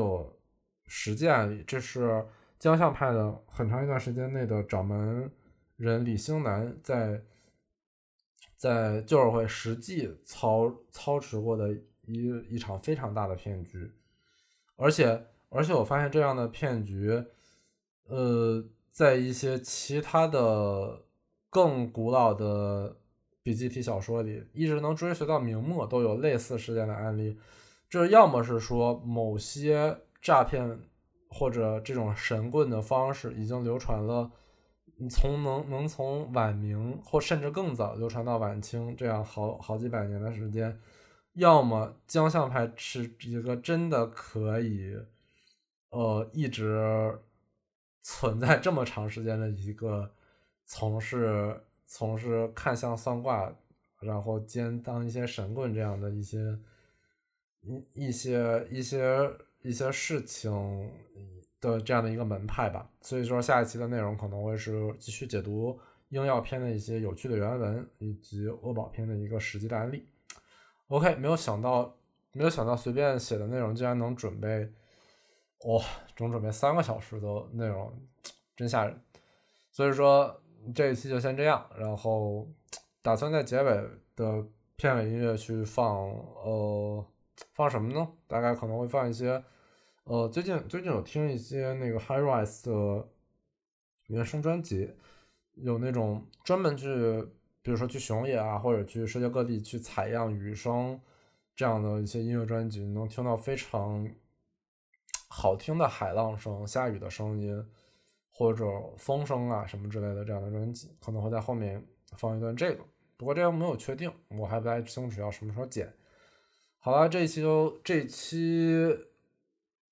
实践，这是江相派的很长一段时间内的掌门人李兴南在在旧社会实际操操持过的一一场非常大的骗局，而且而且我发现这样的骗局，呃，在一些其他的更古老的笔记体小说里，一直能追随到明末都有类似事件的案例，这要么是说某些。诈骗或者这种神棍的方式已经流传了，从能能从晚明或甚至更早流传到晚清这样好好几百年的时间，要么江相派是一个真的可以，呃，一直存在这么长时间的一个从事从事看相算卦，然后兼当一些神棍这样的一些一一些一些。一些事情的这样的一个门派吧，所以说下一期的内容可能会是继续解读应药篇的一些有趣的原文，以及欧宝篇的一个实际的案例。OK，没有想到，没有想到随便写的内容竟然能准备，哇，总准备三个小时的内容，真吓人。所以说这一期就先这样，然后打算在结尾的片尾音乐去放，呃，放什么呢？大概可能会放一些。呃，最近最近有听一些那个 High Rise 的原声专辑，有那种专门去，比如说去熊野啊，或者去世界各地去采样雨声这样的一些音乐专辑，能听到非常好听的海浪声、下雨的声音，或者风声啊什么之类的这样的专辑，可能会在后面放一段这个。不过这个没有确定，我还不太清楚要什么时候剪。好了，这一期就这一期。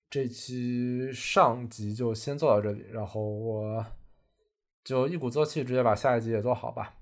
这一期上集就先做到这里，然后我就一鼓作气，直接把下一集也做好吧。